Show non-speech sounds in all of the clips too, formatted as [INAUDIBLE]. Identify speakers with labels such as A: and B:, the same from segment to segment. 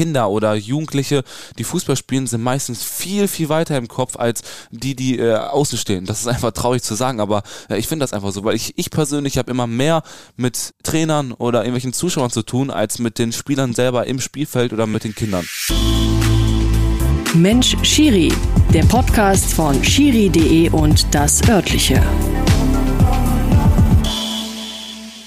A: Kinder oder Jugendliche, die Fußball spielen, sind meistens viel, viel weiter im Kopf als die, die äh, außen stehen. Das ist einfach traurig zu sagen, aber äh, ich finde das einfach so, weil ich, ich persönlich habe immer mehr mit Trainern oder irgendwelchen Zuschauern zu tun, als mit den Spielern selber im Spielfeld oder mit den Kindern.
B: Mensch Schiri, der Podcast von schiri.de und das örtliche.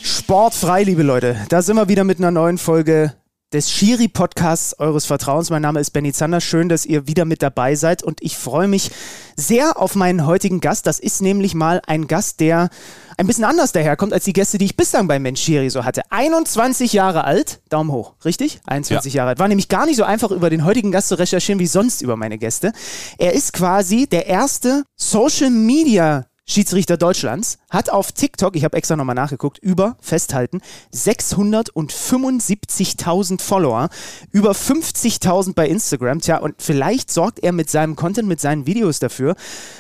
C: Sportfrei, liebe Leute. Da sind wir wieder mit einer neuen Folge des Schiri-Podcasts eures Vertrauens. Mein Name ist Benny Zander. Schön, dass ihr wieder mit dabei seid und ich freue mich sehr auf meinen heutigen Gast. Das ist nämlich mal ein Gast, der ein bisschen anders daherkommt als die Gäste, die ich bislang bei Mensch Schiri so hatte. 21 Jahre alt, Daumen hoch, richtig? 21 ja. Jahre alt. War nämlich gar nicht so einfach, über den heutigen Gast zu recherchieren, wie sonst über meine Gäste. Er ist quasi der erste Social Media Schiedsrichter Deutschlands, hat auf TikTok, ich habe extra nochmal nachgeguckt, über, festhalten, 675.000 Follower, über 50.000 bei Instagram. Tja, und vielleicht sorgt er mit seinem Content, mit seinen Videos dafür,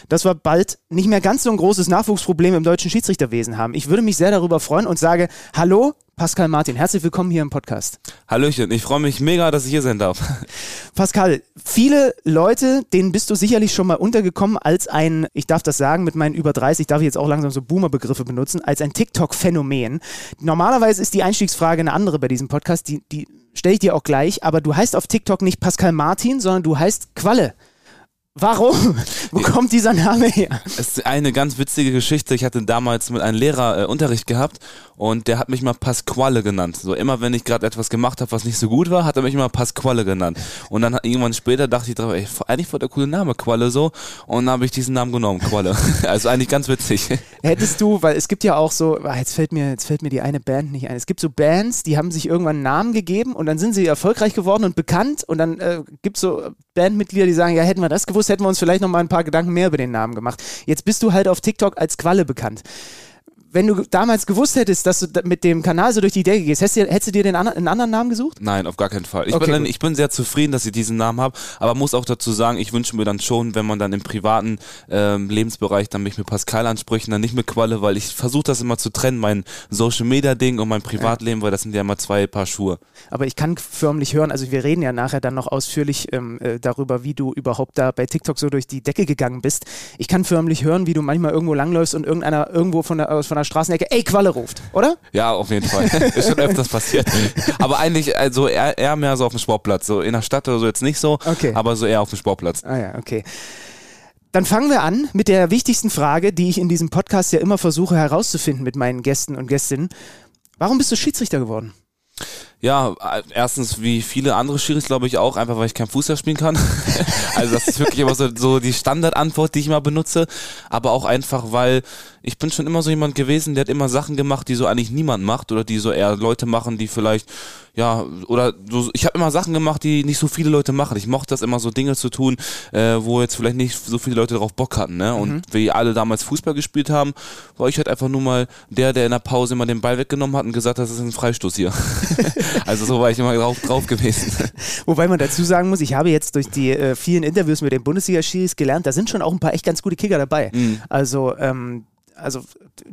C: dass wir bald nicht mehr ganz so ein großes Nachwuchsproblem im deutschen Schiedsrichterwesen haben. Ich würde mich sehr darüber freuen und sage, hallo, Pascal Martin, herzlich willkommen hier im Podcast.
A: Hallöchen, ich freue mich mega, dass ich hier sein darf. [LAUGHS]
C: Pascal, viele Leute, denen bist du sicherlich schon mal untergekommen als ein, ich darf das sagen, mit meinen über 30, darf ich jetzt auch langsam so Boomer-Begriffe benutzen, als ein TikTok-Phänomen. Normalerweise ist die Einstiegsfrage eine andere bei diesem Podcast, die, die stelle ich dir auch gleich, aber du heißt auf TikTok nicht Pascal Martin, sondern du heißt Qualle. Warum? Wo kommt dieser Name her?
A: Es ist eine ganz witzige Geschichte. Ich hatte damals mit einem Lehrer äh, Unterricht gehabt und der hat mich mal Pasquale genannt. So immer, wenn ich gerade etwas gemacht habe, was nicht so gut war, hat er mich immer Pasquale genannt. Und dann irgendwann später dachte ich drauf, ey, eigentlich voll der coole Name, Qualle so. Und dann habe ich diesen Namen genommen, Qualle. [LAUGHS] also eigentlich ganz witzig.
C: Hättest du, weil es gibt ja auch so, ah, jetzt fällt mir, jetzt fällt mir die eine Band nicht ein. Es gibt so Bands, die haben sich irgendwann einen Namen gegeben und dann sind sie erfolgreich geworden und bekannt und dann äh, gibt es so Bandmitglieder, die sagen, ja, hätten wir das gewusst, hätten wir uns vielleicht noch mal ein paar Gedanken mehr über den Namen gemacht. Jetzt bist du halt auf TikTok als Qualle bekannt wenn du damals gewusst hättest, dass du mit dem Kanal so durch die Decke gehst, hättest du, hättest du dir den an, einen anderen Namen gesucht?
A: Nein, auf gar keinen Fall. Ich, okay, bin, ich bin sehr zufrieden, dass ich diesen Namen habe, aber muss auch dazu sagen, ich wünsche mir dann schon, wenn man dann im privaten ähm, Lebensbereich dann mich mit Pascal anspricht, dann nicht mit Qualle, weil ich versuche das immer zu trennen, mein Social Media Ding und mein Privatleben, ja. weil das sind ja immer zwei Paar Schuhe.
C: Aber ich kann förmlich hören, also wir reden ja nachher dann noch ausführlich ähm, äh, darüber, wie du überhaupt da bei TikTok so durch die Decke gegangen bist. Ich kann förmlich hören, wie du manchmal irgendwo langläufst und irgendeiner irgendwo von der, von der Straßenecke, ey, Qualle ruft, oder?
A: Ja, auf jeden Fall. [LAUGHS] Ist schon öfters passiert. Aber eigentlich, also eher, eher mehr so auf dem Sportplatz. So in der Stadt oder so jetzt nicht so, okay. aber so eher auf dem Sportplatz.
C: Ah ja, okay. Dann fangen wir an mit der wichtigsten Frage, die ich in diesem Podcast ja immer versuche herauszufinden mit meinen Gästen und Gästinnen. Warum bist du Schiedsrichter geworden?
A: Ja, erstens wie viele andere Schiris glaube ich auch, einfach weil ich kein Fußball spielen kann. [LAUGHS] also das ist wirklich immer so, so die Standardantwort, die ich mal benutze. Aber auch einfach, weil ich bin schon immer so jemand gewesen, der hat immer Sachen gemacht, die so eigentlich niemand macht oder die so eher Leute machen, die vielleicht ja, oder so, ich habe immer Sachen gemacht, die nicht so viele Leute machen. Ich mochte das immer so Dinge zu tun, äh, wo jetzt vielleicht nicht so viele Leute darauf Bock hatten. Ne? Und mhm. wie alle damals Fußball gespielt haben, war ich halt einfach nur mal der, der in der Pause immer den Ball weggenommen hat und gesagt hat, das ist ein Freistoß hier. [LAUGHS] also so war ich immer drauf, drauf gewesen. [LAUGHS]
C: Wobei man dazu sagen muss, ich habe jetzt durch die äh, vielen Interviews mit den Bundesliga-Schiris gelernt, da sind schon auch ein paar echt ganz gute Kicker dabei. Mhm. Also ähm, also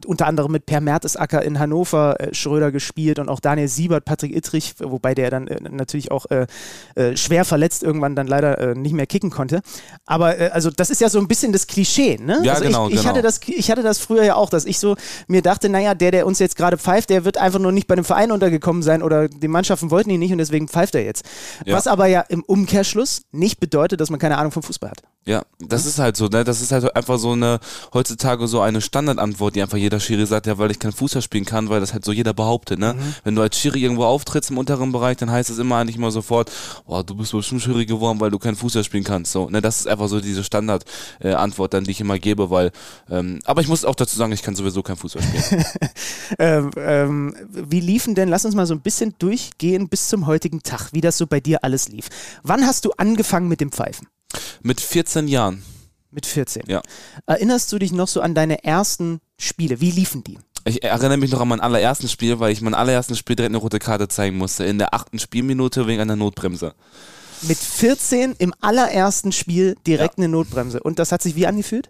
C: unter anderem mit Per Mertesacker in Hannover äh, Schröder gespielt und auch Daniel Siebert, Patrick Ittrich, wobei der dann äh, natürlich auch äh, äh schwer verletzt irgendwann dann leider äh, nicht mehr kicken konnte. Aber äh, also das ist ja so ein bisschen das Klischee, ne?
A: Ja,
C: also
A: genau,
C: ich, ich
A: genau.
C: Hatte das, ich hatte das früher ja auch, dass ich so mir dachte, naja, der, der uns jetzt gerade pfeift, der wird einfach nur nicht bei dem Verein untergekommen sein oder die Mannschaften wollten ihn nicht und deswegen pfeift er jetzt. Ja. Was aber ja im Umkehrschluss nicht bedeutet, dass man keine Ahnung vom Fußball hat.
A: Ja, das ist halt so, ne? Das ist halt einfach so eine, heutzutage so eine Standardantwort, die einfach jeder Schiri sagt, ja, weil ich kein Fußball spielen kann, weil das halt so jeder behauptet, ne? Mhm. Wenn du als Schiri irgendwo auftrittst im unteren Bereich, dann heißt es immer eigentlich mal sofort, oh, du bist bestimmt Schiri geworden, weil du kein Fußball spielen kannst. So, ne? Das ist einfach so diese Standardantwort äh, dann, die ich immer gebe, weil, ähm, aber ich muss auch dazu sagen, ich kann sowieso kein Fußball spielen. [LAUGHS]
C: ähm, ähm, wie liefen denn, lass uns mal so ein bisschen durchgehen bis zum heutigen Tag, wie das so bei dir alles lief. Wann hast du angefangen mit dem Pfeifen?
A: Mit 14 Jahren.
C: Mit 14.
A: Ja.
C: Erinnerst du dich noch so an deine ersten Spiele? Wie liefen die?
A: Ich erinnere mich noch an mein allererstes Spiel, weil ich mein allererstes Spiel direkt eine rote Karte zeigen musste. In der achten Spielminute wegen einer Notbremse.
C: Mit 14 im allerersten Spiel direkt ja. eine Notbremse. Und das hat sich wie angefühlt?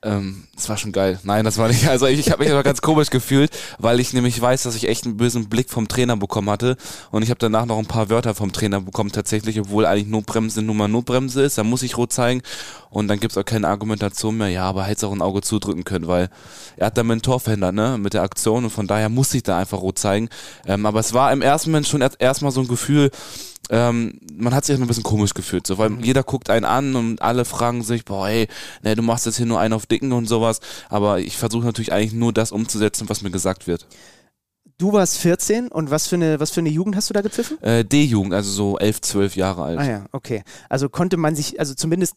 A: Ähm, das war schon geil. Nein, das war nicht. Also ich, ich habe mich aber ganz komisch gefühlt, weil ich nämlich weiß, dass ich echt einen bösen Blick vom Trainer bekommen hatte. Und ich habe danach noch ein paar Wörter vom Trainer bekommen, tatsächlich, obwohl eigentlich Notbremse nur mal Notbremse ist. Da muss ich rot zeigen. Und dann gibt's auch keine Argumentation mehr. Ja, aber hätte auch ein Auge zudrücken können, weil er hat damit ein Tor verhindert, ne, mit der Aktion. Und von daher muss ich da einfach rot zeigen. Ähm, aber es war im ersten Moment schon erstmal so ein Gefühl, ähm, man hat sich ein bisschen komisch gefühlt, so, weil mhm. jeder guckt einen an und alle fragen sich, boah, ey, ne, du machst jetzt hier nur einen auf Dicken und sowas, aber ich versuche natürlich eigentlich nur das umzusetzen, was mir gesagt wird.
C: Du warst 14 und was für eine, was für eine Jugend hast du da gepfiffen?
A: Äh, D-Jugend, also so 11, 12 Jahre alt.
C: Ah ja, okay. Also konnte man sich, also zumindest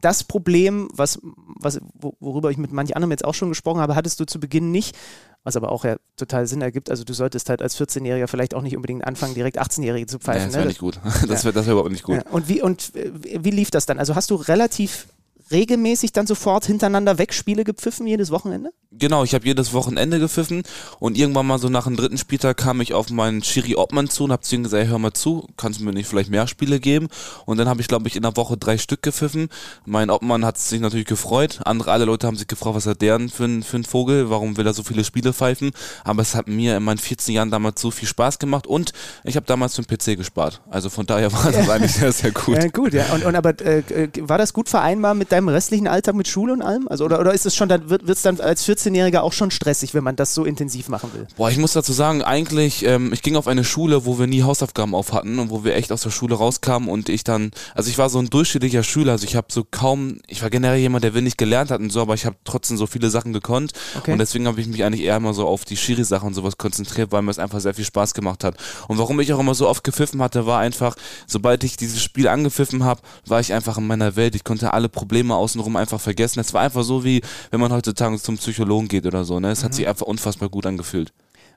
C: das Problem, was, was, worüber ich mit manch anderem jetzt auch schon gesprochen habe, hattest du zu Beginn nicht, was aber auch ja total Sinn ergibt. Also du solltest halt als 14-Jähriger vielleicht auch nicht unbedingt anfangen, direkt 18-Jährige zu pfeifen.
A: Ja, das wäre ne? nicht gut. [LAUGHS] Das wäre das wär überhaupt nicht gut. Ja.
C: Und, wie, und wie lief das dann? Also hast du relativ regelmäßig dann sofort hintereinander weg Spiele gepfiffen jedes Wochenende?
A: Genau, ich habe jedes Wochenende gepfiffen und irgendwann mal so nach dem dritten Spieltag kam ich auf meinen Schiri Obmann zu und habe zu ihm gesagt, hör mal zu, kannst du mir nicht vielleicht mehr Spiele geben? Und dann habe ich, glaube ich, in der Woche drei Stück gepfiffen. Mein Obmann hat sich natürlich gefreut. Andere, alle Leute haben sich gefragt, was hat der denn für ein, für ein Vogel? Warum will er so viele Spiele pfeifen? Aber es hat mir in meinen 14 Jahren damals so viel Spaß gemacht und ich habe damals den PC gespart. Also von daher war das eigentlich sehr, sehr [LAUGHS] gut.
C: Ja, gut, ja. Und, und aber äh, äh, war das gut vereinbar mit deinem restlichen Alltag mit Schule und allem? Also oder, oder ist es schon dann, wird es dann als 14-Jähriger auch schon stressig, wenn man das so intensiv machen will?
A: Boah, ich muss dazu sagen, eigentlich, ähm, ich ging auf eine Schule, wo wir nie Hausaufgaben auf hatten und wo wir echt aus der Schule rauskamen und ich dann, also ich war so ein durchschnittlicher Schüler, also ich habe so kaum, ich war generell jemand, der wenig gelernt hat und so, aber ich habe trotzdem so viele Sachen gekonnt okay. und deswegen habe ich mich eigentlich eher immer so auf die Schiri-Sachen und sowas konzentriert, weil mir es einfach sehr viel Spaß gemacht hat. Und warum ich auch immer so oft gepfiffen hatte, war einfach, sobald ich dieses Spiel angepfiffen habe, war ich einfach in meiner Welt. Ich konnte alle Probleme außenrum einfach vergessen. Es war einfach so wie, wenn man heutzutage zum Psychologen geht oder so. Ne? Es mhm. hat sich einfach unfassbar gut angefühlt.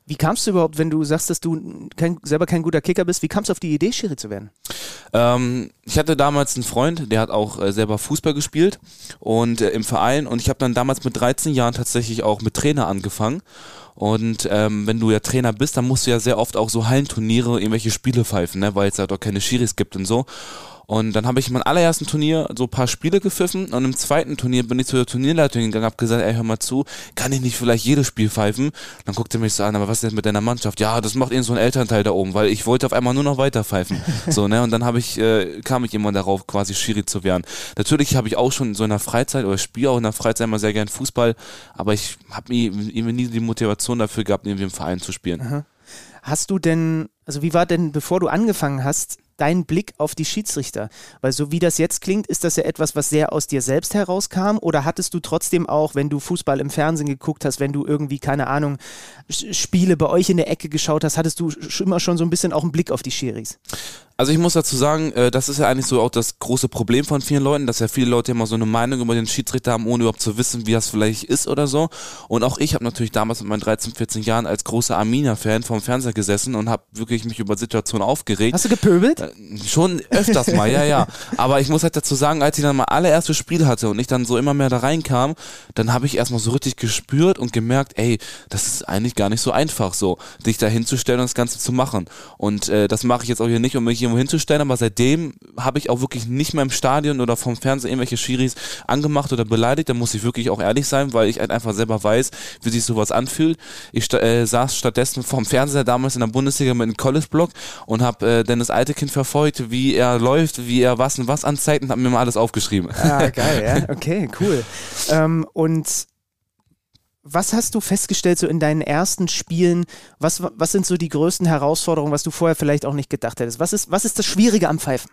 C: Wie kamst du überhaupt, wenn du sagst, dass du kein, selber kein guter Kicker bist, wie kamst du auf die Idee, Schiri zu werden?
A: Ähm, ich hatte damals einen Freund, der hat auch äh, selber Fußball gespielt und äh, im Verein und ich habe dann damals mit 13 Jahren tatsächlich auch mit Trainer angefangen. Und ähm, wenn du ja Trainer bist, dann musst du ja sehr oft auch so Hallenturniere, irgendwelche Spiele pfeifen, ne? weil es halt auch keine Schiris gibt und so. Und dann habe ich in meinem allerersten Turnier so ein paar Spiele gepfiffen und im zweiten Turnier bin ich zu der Turnierleitung gegangen, habe gesagt, ey, hör mal zu, kann ich nicht vielleicht jedes Spiel pfeifen? Dann guckt er mich so an, aber was ist denn mit deiner Mannschaft? Ja, das macht eben so ein Elternteil da oben, weil ich wollte auf einmal nur noch weiter pfeifen. [LAUGHS] so, ne? Und dann habe ich, äh, kam ich immer darauf, quasi Schiri zu werden. Natürlich habe ich auch schon so in der Freizeit oder spiele auch in der Freizeit immer sehr gern Fußball, aber ich habe irgendwie nie die Motivation dafür gehabt, irgendwie im Verein zu spielen. Aha.
C: Hast du denn, also wie war denn, bevor du angefangen hast, dein Blick auf die Schiedsrichter? Weil so wie das jetzt klingt, ist das ja etwas, was sehr aus dir selbst herauskam oder hattest du trotzdem auch, wenn du Fußball im Fernsehen geguckt hast, wenn du irgendwie, keine Ahnung, Spiele bei euch in der Ecke geschaut hast, hattest du immer schon so ein bisschen auch einen Blick auf die Schiris?
A: Also ich muss dazu sagen, äh, das ist ja eigentlich so auch das große Problem von vielen Leuten, dass ja viele Leute immer so eine Meinung über den Schiedsrichter haben, ohne überhaupt zu wissen, wie das vielleicht ist oder so. Und auch ich habe natürlich damals mit meinen 13, 14 Jahren als großer Arminia-Fan vom Fernseher gesessen und habe wirklich mich über Situationen aufgeregt.
C: Hast du gepöbelt?
A: Äh, schon öfters mal, ja, ja. Aber ich muss halt dazu sagen, als ich dann mal allererstes Spiel hatte und ich dann so immer mehr da reinkam, dann habe ich erstmal so richtig gespürt und gemerkt, ey, das ist eigentlich gar nicht so einfach so, dich da hinzustellen und das Ganze zu machen. Und äh, das mache ich jetzt auch hier nicht, um mich irgendwo hinzustellen, aber seitdem habe ich auch wirklich nicht mehr im Stadion oder vom Fernseher irgendwelche Schiris angemacht oder beleidigt. Da muss ich wirklich auch ehrlich sein, weil ich halt einfach selber weiß, wie sich sowas anfühlt. Ich äh, saß stattdessen vom Fernseher damals in der Bundesliga mit einem College-Block und habe äh, Dennis Altekind verfolgt, wie er läuft, wie er was und was anzeigt und habe mir mal alles aufgeschrieben.
C: Ah, geil, ja. Okay, cool. Ähm, und was hast du festgestellt so in deinen ersten Spielen? Was, was sind so die größten Herausforderungen, was du vorher vielleicht auch nicht gedacht hättest? Was ist, was ist das Schwierige am Pfeifen?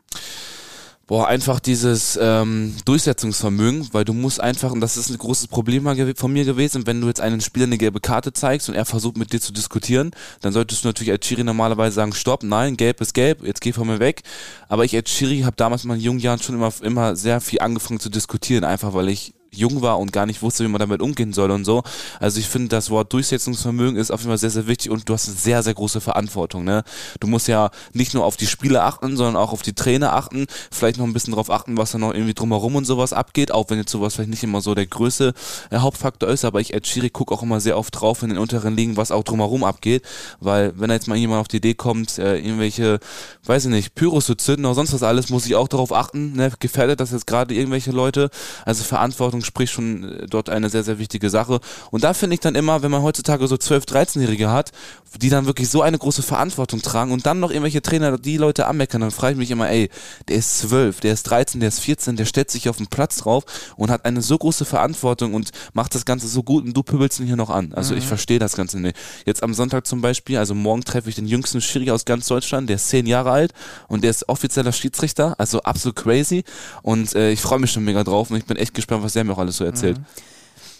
A: Boah, einfach dieses ähm, Durchsetzungsvermögen, weil du musst einfach, und das ist ein großes Problem von mir gewesen, wenn du jetzt einen Spieler eine gelbe Karte zeigst und er versucht mit dir zu diskutieren, dann solltest du natürlich als Chiri normalerweise sagen, stopp, nein, gelb ist gelb, jetzt geh von mir weg. Aber ich als Chiri habe damals in meinen jungen Jahren schon immer, immer sehr viel angefangen zu diskutieren, einfach weil ich jung war und gar nicht wusste, wie man damit umgehen soll und so. Also ich finde, das Wort Durchsetzungsvermögen ist auf jeden Fall sehr, sehr wichtig und du hast eine sehr, sehr große Verantwortung. Ne? Du musst ja nicht nur auf die Spiele achten, sondern auch auf die Trainer achten, vielleicht noch ein bisschen darauf achten, was da noch irgendwie drumherum und sowas abgeht, auch wenn jetzt sowas vielleicht nicht immer so der größte äh, Hauptfaktor ist, aber ich als Schiri gucke auch immer sehr oft drauf in den unteren Ligen, was auch drumherum abgeht, weil wenn da jetzt mal jemand auf die Idee kommt, äh, irgendwelche, weiß ich nicht, Pyros zu zünden oder sonst was alles, muss ich auch darauf achten, ne? gefährdet das jetzt gerade irgendwelche Leute, also Verantwortung sprich schon äh, dort eine sehr, sehr wichtige Sache. Und da finde ich dann immer, wenn man heutzutage so 12-, 13-Jährige hat, die dann wirklich so eine große Verantwortung tragen und dann noch irgendwelche Trainer die Leute anmeckern, dann frage ich mich immer, ey, der ist 12, der ist 13, der ist 14, der stellt sich auf den Platz drauf und hat eine so große Verantwortung und macht das Ganze so gut und du pübelst ihn hier noch an. Also mhm. ich verstehe das Ganze nicht. Jetzt am Sonntag zum Beispiel, also morgen treffe ich den jüngsten Schiri aus ganz Deutschland, der ist 10 Jahre alt und der ist offizieller Schiedsrichter, also absolut crazy und äh, ich freue mich schon mega drauf und ich bin echt gespannt, was er mir auch alles so erzählt. Mhm.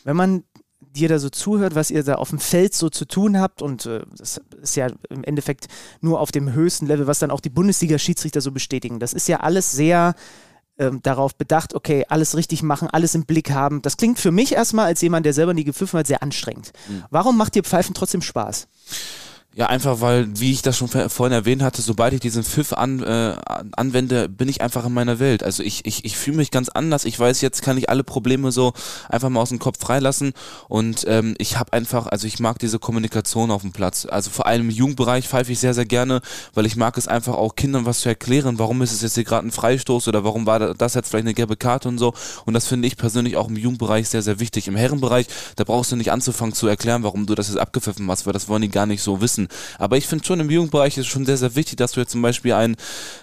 C: Wenn man dir da so zuhört, was ihr da auf dem Feld so zu tun habt und äh, das ist ja im Endeffekt nur auf dem höchsten Level, was dann auch die Bundesliga-Schiedsrichter so bestätigen. Das ist ja alles sehr ähm, darauf bedacht, okay, alles richtig machen, alles im Blick haben. Das klingt für mich erstmal als jemand, der selber nie gepfiffen hat, sehr anstrengend. Mhm. Warum macht dir Pfeifen trotzdem Spaß?
A: Ja, einfach weil, wie ich das schon vorhin erwähnt hatte, sobald ich diesen Pfiff an, äh, anwende, bin ich einfach in meiner Welt. Also ich, ich, ich fühle mich ganz anders. Ich weiß, jetzt kann ich alle Probleme so einfach mal aus dem Kopf freilassen. Und ähm, ich habe einfach, also ich mag diese Kommunikation auf dem Platz. Also vor allem im Jugendbereich pfeife ich sehr, sehr gerne, weil ich mag es einfach auch Kindern was zu erklären. Warum ist es jetzt hier gerade ein Freistoß oder warum war das jetzt vielleicht eine gelbe Karte und so. Und das finde ich persönlich auch im Jugendbereich sehr, sehr wichtig. Im Herrenbereich, da brauchst du nicht anzufangen zu erklären, warum du das jetzt abgepfiffen hast, weil das wollen die gar nicht so wissen. Aber ich finde schon im Jugendbereich ist es schon sehr, sehr wichtig, dass du jetzt zum Beispiel einen,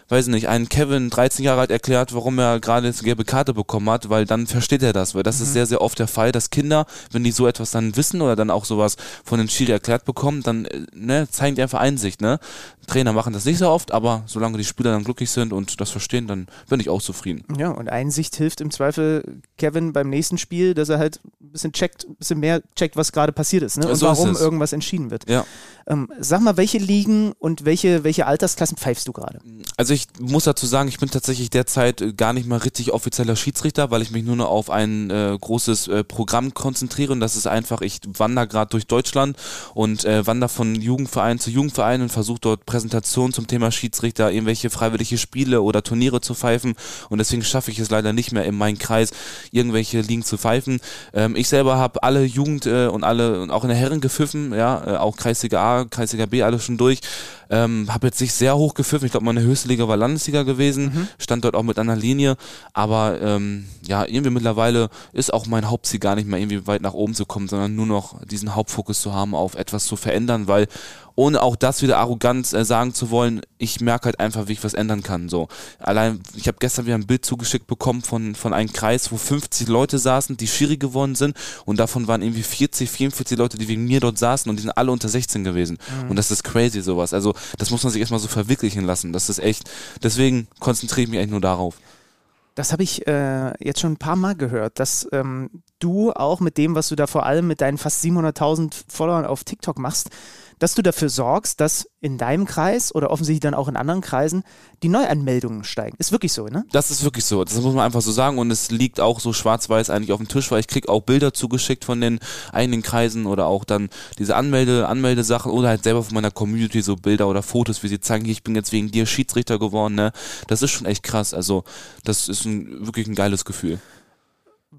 A: weiß nicht, einen Kevin, 13 Jahre alt, erklärt, warum er gerade jetzt eine gelbe Karte bekommen hat, weil dann versteht er das. Weil das mhm. ist sehr, sehr oft der Fall, dass Kinder, wenn die so etwas dann wissen oder dann auch sowas von den Schiri erklärt bekommen, dann äh, ne, zeigen die einfach Einsicht. Ne? Trainer machen das nicht so oft, aber solange die Spieler dann glücklich sind und das verstehen, dann bin ich auch zufrieden.
C: Ja, und Einsicht hilft im Zweifel Kevin beim nächsten Spiel, dass er halt ein bisschen checkt, ein bisschen mehr checkt, was gerade passiert ist ne? und so warum irgendwas entschieden wird.
A: Ja.
C: Ähm, sag mal, welche Ligen und welche, welche Altersklassen pfeifst du gerade?
A: Also ich muss dazu sagen, ich bin tatsächlich derzeit äh, gar nicht mal richtig offizieller Schiedsrichter, weil ich mich nur noch auf ein äh, großes äh, Programm konzentriere und das ist einfach, ich wandere gerade durch Deutschland und äh, wandere von Jugendverein zu Jugendverein und versuche dort Präsentationen zum Thema Schiedsrichter, irgendwelche freiwillige Spiele oder Turniere zu pfeifen und deswegen schaffe ich es leider nicht mehr in meinen Kreis irgendwelche Ligen zu pfeifen. Ähm, ich selber habe alle Jugend äh, und alle und auch in der Herren gepfiffen, ja, äh, auch Kreisliga A, Kreisliga B, alles schon durch. Ähm, habe jetzt nicht sehr hoch gepfiffen. Ich glaube, meine höchste Liga war Landesliga gewesen. Mhm. Stand dort auch mit einer Linie. Aber ähm, ja, irgendwie mittlerweile ist auch mein Hauptziel gar nicht mehr irgendwie weit nach oben zu kommen, sondern nur noch diesen Hauptfokus zu haben, auf etwas zu verändern, weil ohne auch das wieder arrogant äh, sagen zu wollen, ich merke halt einfach, wie ich was ändern kann. So allein, ich habe gestern wieder ein Bild zugeschickt bekommen von von einem Kreis, wo 50 Leute saßen, die Schiri geworden sind und davon waren irgendwie 40, 44 Leute, die wegen mir dort saßen und die sind alle unter 16 gewesen. Mhm. Und das ist crazy sowas. Also das muss man sich erstmal so verwirklichen lassen. Das ist echt. Deswegen konzentriere ich mich eigentlich nur darauf.
C: Das habe ich äh, jetzt schon ein paar Mal gehört, dass ähm, du auch mit dem, was du da vor allem mit deinen fast 700.000 Followern auf TikTok machst, dass du dafür sorgst, dass in deinem Kreis oder offensichtlich dann auch in anderen Kreisen die Neuanmeldungen steigen. Ist wirklich so, ne?
A: Das ist wirklich so. Das muss man einfach so sagen und es liegt auch so schwarz-weiß eigentlich auf dem Tisch, weil ich krieg auch Bilder zugeschickt von den eigenen Kreisen oder auch dann diese Anmelde, Anmeldesachen oder halt selber von meiner Community so Bilder oder Fotos, wie sie zeigen, ich bin jetzt wegen dir Schiedsrichter geworden, ne? Das ist schon echt krass. Also, das ist ein, wirklich ein geiles Gefühl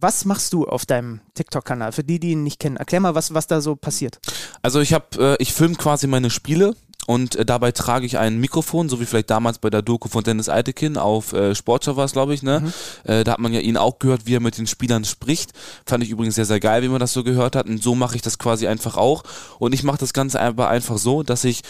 C: was machst du auf deinem TikTok-Kanal? Für die, die ihn nicht kennen, erklär mal, was, was da so passiert.
A: Also ich habe, äh, ich filme quasi meine Spiele und äh, dabei trage ich ein Mikrofon, so wie vielleicht damals bei der Doku von Dennis Eitekin auf äh, Sportschau war es, glaube ich, ne? Mhm. Äh, da hat man ja ihn auch gehört, wie er mit den Spielern spricht. Fand ich übrigens sehr, sehr geil, wie man das so gehört hat. Und so mache ich das quasi einfach auch. Und ich mache das Ganze einfach, einfach so, dass ich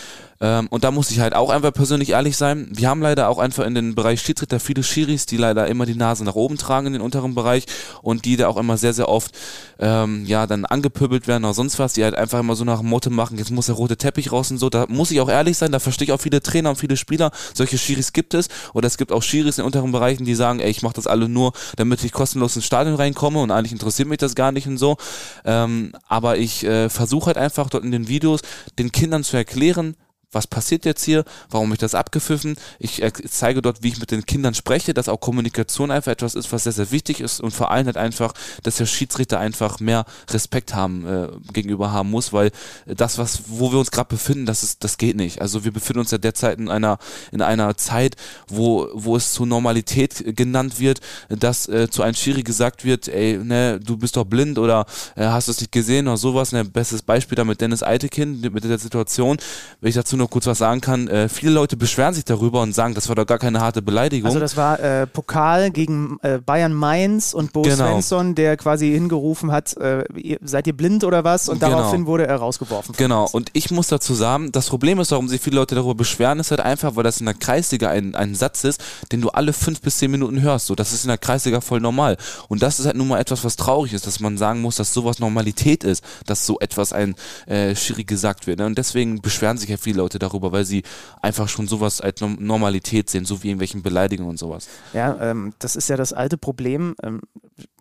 A: ähm, und da muss ich halt auch einfach persönlich ehrlich sein. Wir haben leider auch einfach in den Bereich Schiedsrichter viele Schiris, die leider immer die Nase nach oben tragen in den unteren Bereich und die da auch immer sehr, sehr oft ähm, ja dann angepöbelt werden oder sonst was, die halt einfach immer so nach dem Motto machen, jetzt muss der rote Teppich raus und so. Da muss ich auch ehrlich sein, da verstehe ich auch viele Trainer und viele Spieler. Solche Schiris gibt es. Oder es gibt auch Schiris in unteren Bereichen, die sagen, ey, ich mache das alle nur, damit ich kostenlos ins Stadion reinkomme und eigentlich interessiert mich das gar nicht und so. Ähm, aber ich äh, versuche halt einfach dort in den Videos den Kindern zu erklären, was passiert jetzt hier, warum habe ich das abgepfiffen. Ich äh, zeige dort, wie ich mit den Kindern spreche, dass auch Kommunikation einfach etwas ist, was sehr, sehr wichtig ist und vor allem halt einfach, dass der Schiedsrichter einfach mehr Respekt haben, äh, gegenüber haben muss, weil das, was, wo wir uns gerade befinden, das ist, das geht nicht. Also wir befinden uns ja derzeit in einer, in einer Zeit, wo, wo es zur Normalität genannt wird, dass äh, zu einem Schiri gesagt wird, ey, ne, du bist doch blind oder äh, hast du es nicht gesehen oder sowas. Ne, bestes Beispiel da mit Dennis Eitekin, mit der Situation, wenn ich dazu nur kurz was sagen kann, äh, viele Leute beschweren sich darüber und sagen, das war doch gar keine harte Beleidigung.
C: Also das war äh, Pokal gegen äh, Bayern Mainz und Bo
A: Genau.
C: Svensson, der quasi hingerufen hat, äh, ihr, seid ihr blind oder was? Und
A: Genau.
C: daraufhin wurde er rausgeworfen.
A: Genau,
C: uns.
A: und ich muss dazu sagen, das Problem ist, warum sich viele Leute darüber beschweren, ist halt einfach, weil das in der Kreisliga ein, ein Satz ist, den du alle fünf bis zehn Minuten hörst. So, das ist in der Kreisliga voll normal. Und das ist halt nun mal etwas, was traurig ist, dass man sagen muss, dass sowas Normalität ist, dass so etwas ein äh, Schiri gesagt wird. Ne? Und deswegen beschweren sich ja viele Leute darüber, weil sie einfach schon sowas als Norm- Normalität sehen, so wie irgendwelchen Beleidigungen und sowas.
C: Ja, ähm, das ist ja das alte Problem. Ähm,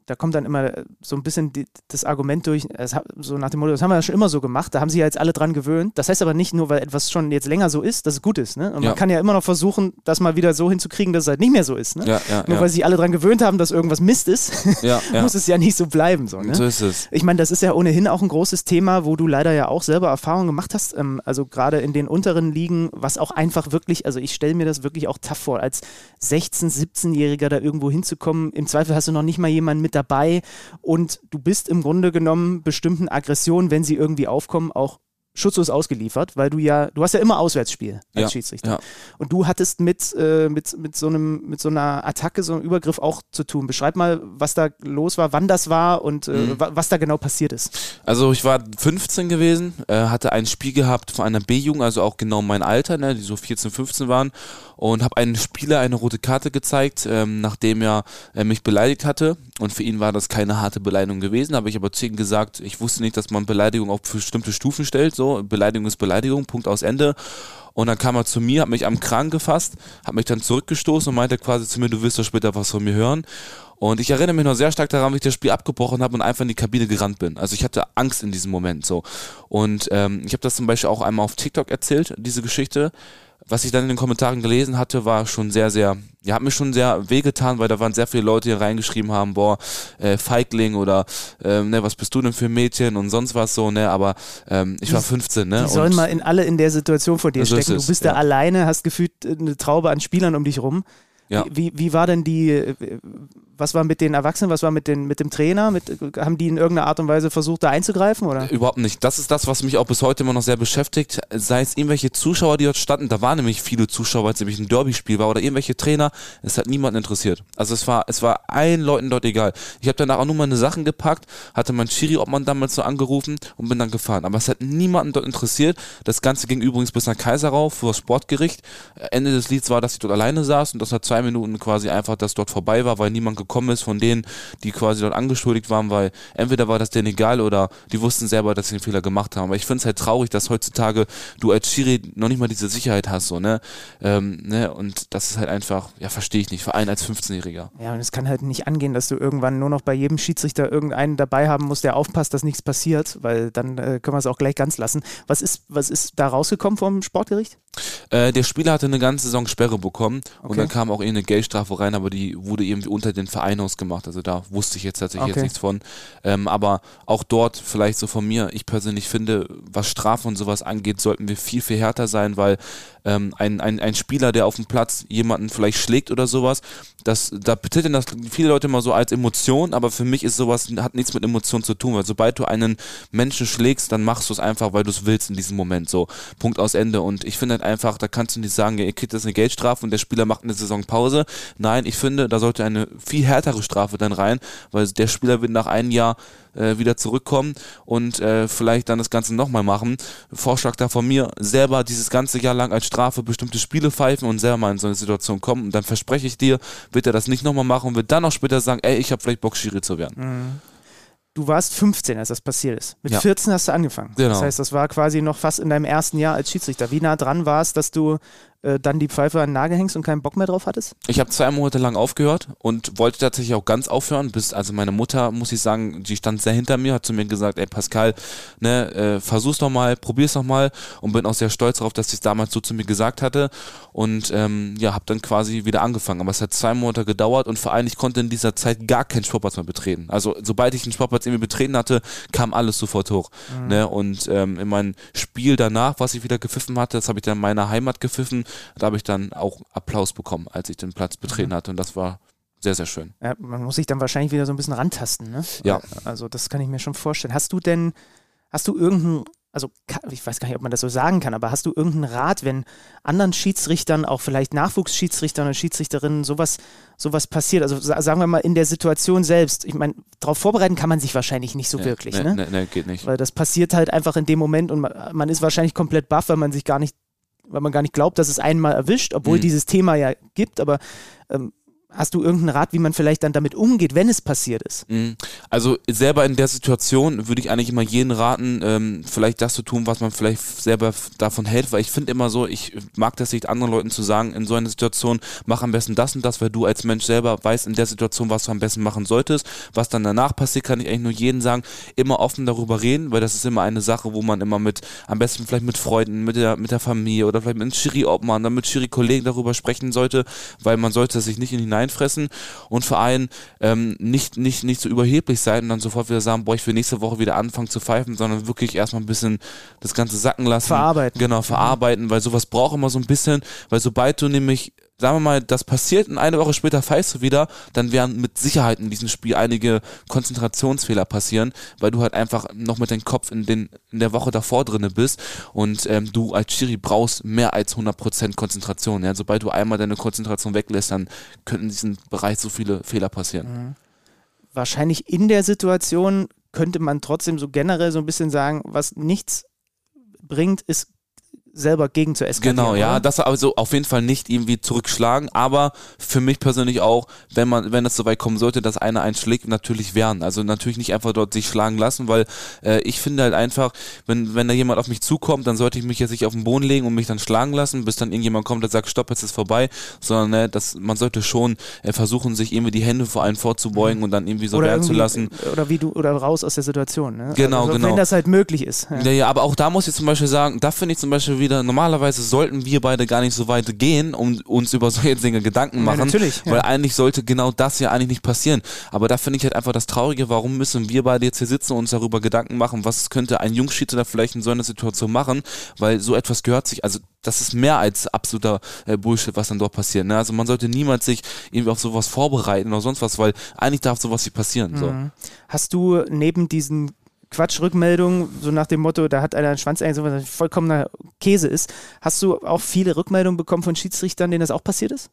C: da kommt dann immer so ein bisschen die, das Argument durch, es hat, so nach dem Motto, das haben wir ja schon immer so gemacht, da haben sie ja jetzt alle dran gewöhnt. Das heißt aber nicht nur, weil etwas schon jetzt länger so ist, dass es gut ist. Ne? Und
A: Ja.
C: man kann ja immer noch versuchen, das mal wieder so hinzukriegen, dass es halt nicht mehr so ist. Ne?
A: Ja,
C: Nur weil sich alle dran gewöhnt haben, dass irgendwas Mist ist, [LAUGHS] muss es ja nicht so bleiben. So, ne?
A: So ist es.
C: Ich meine, das ist ja ohnehin auch ein großes Thema, wo du leider ja auch selber Erfahrungen gemacht hast. Ähm, also gerade in den unteren Ligen, was auch einfach wirklich, also ich stelle mir das wirklich auch tough vor, als 16-, 17-Jähriger da irgendwo hinzukommen. Im Zweifel hast du noch nicht mal jemanden mit dabei. Und du bist im Grunde genommen bestimmten Aggressionen, wenn sie irgendwie aufkommen, auch schutzlos ausgeliefert, weil du ja, du hast ja immer Auswärtsspiel als
A: Ja,
C: Schiedsrichter.
A: ja.
C: Und du hattest mit, äh, mit, mit, so einem, mit so einer Attacke, so einem Übergriff auch zu tun. Beschreib mal, was da los war, wann das war und äh,
A: Mhm.
C: wa- was da genau passiert ist.
A: Also ich war 15 gewesen, äh, hatte ein Spiel gehabt von einer B-Jugend, also auch genau mein Alter, ne, die so 14, 15 waren und habe einen Spieler eine rote Karte gezeigt, ähm, nachdem er äh, mich beleidigt hatte und für ihn war das keine harte Beleidigung gewesen, habe ich aber zu ihm gesagt, ich wusste nicht, dass man Beleidigung auf bestimmte Stufen stellt, so Beleidigung ist Beleidigung, Punkt aus Ende. Und dann kam er zu mir, hat mich am Kragen gefasst, hat mich dann zurückgestoßen und meinte quasi zu mir, du wirst doch später was von mir hören. Und ich erinnere mich noch sehr stark daran, wie ich das Spiel abgebrochen habe und einfach in die Kabine gerannt bin. Also ich hatte Angst in diesem Moment so. Und ähm, ich habe das zum Beispiel auch einmal auf TikTok erzählt, diese Geschichte. Was ich dann in den Kommentaren gelesen hatte, war schon sehr, sehr, ja, hat mir schon sehr wehgetan, weil da waren sehr viele Leute, die reingeschrieben haben, boah, äh, Feigling oder ähm, ne, was bist du denn für ein Mädchen und sonst was so, ne, aber ähm, ich war 15, ne?
C: Die sollen mal in alle in der Situation vor dir
A: So
C: stecken. Du
A: es,
C: bist
A: ja.
C: da alleine, hast gefühlt äh, eine Traube an Spielern um dich rum.
A: Ja.
C: Wie, wie war denn die, äh, was war mit den Erwachsenen, was war mit, den, mit dem Trainer? Mit, haben die in irgendeiner Art und Weise versucht, da einzugreifen? Oder?
A: Überhaupt nicht. Das ist das, was mich auch bis heute immer noch sehr beschäftigt. Sei es irgendwelche Zuschauer, die dort standen, da waren nämlich viele Zuschauer, weil es nämlich ein Derby-Spiel war, oder irgendwelche Trainer, es hat niemanden interessiert. Also es war, es war allen Leuten dort egal. Ich habe danach auch nur meine Sachen gepackt, hatte mein Schiri-Obmann damals so angerufen und bin dann gefahren. Aber es hat niemanden dort interessiert. Das Ganze ging übrigens bis nach Kaiserau vor das Sportgericht. Ende des Lieds war, dass ich dort alleine saß und das nach zwei Minuten quasi einfach, dass dort vorbei war, weil niemand gekommen ist von denen, die quasi dort angeschuldigt waren, weil entweder war das denen egal oder die wussten selber, dass sie einen Fehler gemacht haben. Aber ich finde es halt traurig, dass heutzutage du als Schiri noch nicht mal diese Sicherheit hast, so, ne? Ähm, ne? Und das ist halt einfach, ja, verstehe ich nicht, vor allem als 15-Jähriger.
C: Ja, und es kann halt nicht angehen, dass du irgendwann nur noch bei jedem Schiedsrichter irgendeinen dabei haben musst, der aufpasst, dass nichts passiert, weil dann äh, können wir es auch gleich ganz lassen. Was ist, was ist da rausgekommen vom Sportgericht?
A: Äh, der Spieler hatte eine ganze Saison Sperre bekommen und
C: Okay.
A: dann kam auch irgendeine Geldstrafe rein, aber die wurde irgendwie unter den Verein ausgemacht. Also da wusste ich jetzt tatsächlich
C: Okay.
A: jetzt nichts von. Ähm, aber auch dort vielleicht so von mir, ich persönlich finde, was Strafen und sowas angeht, sollten wir viel, viel härter sein, weil ähm, ein, ein, ein Spieler, der auf dem Platz jemanden vielleicht schlägt oder sowas, das, da betiteln das viele Leute immer so als Emotion, aber für mich ist sowas, hat nichts mit Emotion zu tun, weil sobald du einen Menschen schlägst, dann machst du es einfach, weil du es willst in diesem Moment, so. Punkt aus Ende. Und ich finde halt einfach, da kannst du nicht sagen, ihr kriegt jetzt eine Geldstrafe und der Spieler macht eine Saison Pause. Nein, ich finde, da sollte eine viel härtere Strafe dann rein, weil der Spieler wird nach einem Jahr äh, wieder zurückkommen und äh, vielleicht dann das Ganze nochmal machen. Vorschlag da von mir, selber dieses ganze Jahr lang als Strafe bestimmte Spiele pfeifen und selber mal in so eine Situation kommen. Und dann verspreche ich dir, wird er das nicht nochmal machen und wird dann auch später sagen, ey, ich habe vielleicht Bock, Schiri zu werden.
C: Du warst 15, als das passiert ist. Mit
A: Ja.
C: 14 hast du angefangen.
A: Genau.
C: Das heißt, das war quasi noch fast in deinem ersten Jahr als Schiedsrichter. Wie nah dran war es, dass du äh, dann die Pfeife an den Nagel hängst und keinen Bock mehr drauf hattest?
A: Ich habe zwei Monate lang aufgehört und wollte tatsächlich auch ganz aufhören, bis also meine Mutter, muss ich sagen, die stand sehr hinter mir, hat zu mir gesagt, ey Pascal, ne, äh, versuch's doch mal, probier's doch mal und bin auch sehr stolz darauf, dass sie es damals so zu mir gesagt hatte und ähm, ja, habe dann quasi wieder angefangen. Aber es hat zwei Monate gedauert und vor allem ich konnte in dieser Zeit gar keinen Sportplatz mehr betreten. Also sobald ich einen Sportplatz irgendwie betreten hatte, kam alles sofort hoch. Ne? Und ähm, in meinem Spiel danach, was ich wieder gepfiffen hatte, das habe ich dann in meiner Heimat gepfiffen, da habe ich dann auch Applaus bekommen, als ich den Platz betreten hatte und das war sehr, sehr schön.
C: Ja, man muss sich dann wahrscheinlich wieder so ein bisschen rantasten, ne?
A: Ja.
C: Also das kann ich mir schon vorstellen. Hast du denn, hast du irgendeinen also ich weiß gar nicht, ob man das so sagen kann, aber hast du irgendeinen Rat, wenn anderen Schiedsrichtern, auch vielleicht Nachwuchsschiedsrichtern und Schiedsrichterinnen sowas, sowas passiert? Also sagen wir mal in der Situation selbst. Ich meine, darauf vorbereiten kann man sich wahrscheinlich nicht so
A: nee,
C: wirklich,
A: nee,
C: ne?
A: Nee, nee, geht nicht.
C: Weil das passiert halt einfach in dem Moment und man, man ist wahrscheinlich komplett baff, weil man sich gar nicht, weil man gar nicht glaubt, dass es einen mal erwischt, obwohl
A: Mhm.
C: dieses Thema ja gibt, aber ähm, Hast du irgendeinen Rat, wie man vielleicht dann damit umgeht, wenn es passiert ist?
A: Mhm. Also selber in der Situation würde ich eigentlich immer jeden raten, ähm, vielleicht das zu tun, was man vielleicht selber davon hält, weil ich finde immer so, ich mag das nicht anderen Leuten zu sagen, in so einer Situation, mach am besten das und das, weil du als Mensch selber weißt in der Situation, was du am besten machen solltest. Was dann danach passiert, kann ich eigentlich nur jedem sagen, immer offen darüber reden, weil das ist immer eine Sache, wo man immer mit, am besten vielleicht mit Freunden, mit der, mit der Familie oder vielleicht mit einem Schiri-Obmann, dann mit Schiri-Kollegen darüber sprechen sollte, weil man sollte sich nicht in hineinfressen und vor allem ähm, nicht, nicht, nicht so überheblich sein und dann sofort wieder sagen, boah, ich will nächste Woche wieder anfangen zu pfeifen, sondern wirklich erstmal ein bisschen das Ganze sacken lassen.
C: Verarbeiten.
A: Genau, verarbeiten, weil sowas braucht immer so ein bisschen, weil sobald du nämlich sagen wir mal, das passiert und eine Woche später pfeifst du wieder, dann werden mit Sicherheit in diesem Spiel einige Konzentrationsfehler passieren, weil du halt einfach noch mit deinem Kopf in, den, in der Woche davor drinne bist und ähm, du als Schiri brauchst mehr als 100% Konzentration. Ja? Sobald du einmal deine Konzentration weglässt, dann könnten in diesem Bereich so viele Fehler passieren.
C: Wahrscheinlich in der Situation könnte man trotzdem so generell so ein bisschen sagen, was nichts bringt, ist selber gegen zu eskalieren.
A: Genau, ja,
C: oder?
A: das also auf jeden Fall nicht irgendwie zurückschlagen, aber für mich persönlich auch, wenn man, wenn es soweit kommen sollte, dass einer einen schlägt, natürlich wehren. Also natürlich nicht einfach dort sich schlagen lassen, weil äh, ich finde halt einfach, wenn, wenn da jemand auf mich zukommt, dann sollte ich mich jetzt nicht auf den Boden legen und mich dann schlagen lassen, bis dann irgendjemand kommt und sagt, stopp, jetzt ist vorbei, sondern ne, das, man sollte schon äh, versuchen, sich irgendwie die Hände vor einen vorzubeugen und dann irgendwie so
C: oder
A: wehren zu lassen.
C: Oder wie du, oder raus aus der Situation. Ne?
A: Genau,
C: also,
A: genau.
C: Wenn das halt möglich ist. Ja.
A: Ja, ja, aber auch da muss ich zum Beispiel sagen, da finde ich zum Beispiel wieder, normalerweise sollten wir beide gar nicht so weit gehen, um uns über solche Dinge Gedanken
C: Ja,
A: machen.
C: natürlich, ja.
A: Weil eigentlich sollte genau das ja eigentlich nicht passieren. Aber da finde ich halt einfach das Traurige, warum müssen wir beide jetzt hier sitzen und uns darüber Gedanken machen, was könnte ein Jungschiedsrichter vielleicht in so einer Situation machen, weil so etwas gehört sich, also das ist mehr als absoluter äh, Bullshit, was dann dort passiert. Ne? Also man sollte niemals sich irgendwie auf sowas vorbereiten oder sonst was, weil eigentlich darf sowas nicht passieren. So.
C: Mhm. Hast du neben diesen Quatschrückmeldungen, so nach dem Motto, da hat einer einen Schwanz so was vollkommener Käse ist, hast du auch viele Rückmeldungen bekommen von Schiedsrichtern, denen das auch passiert ist?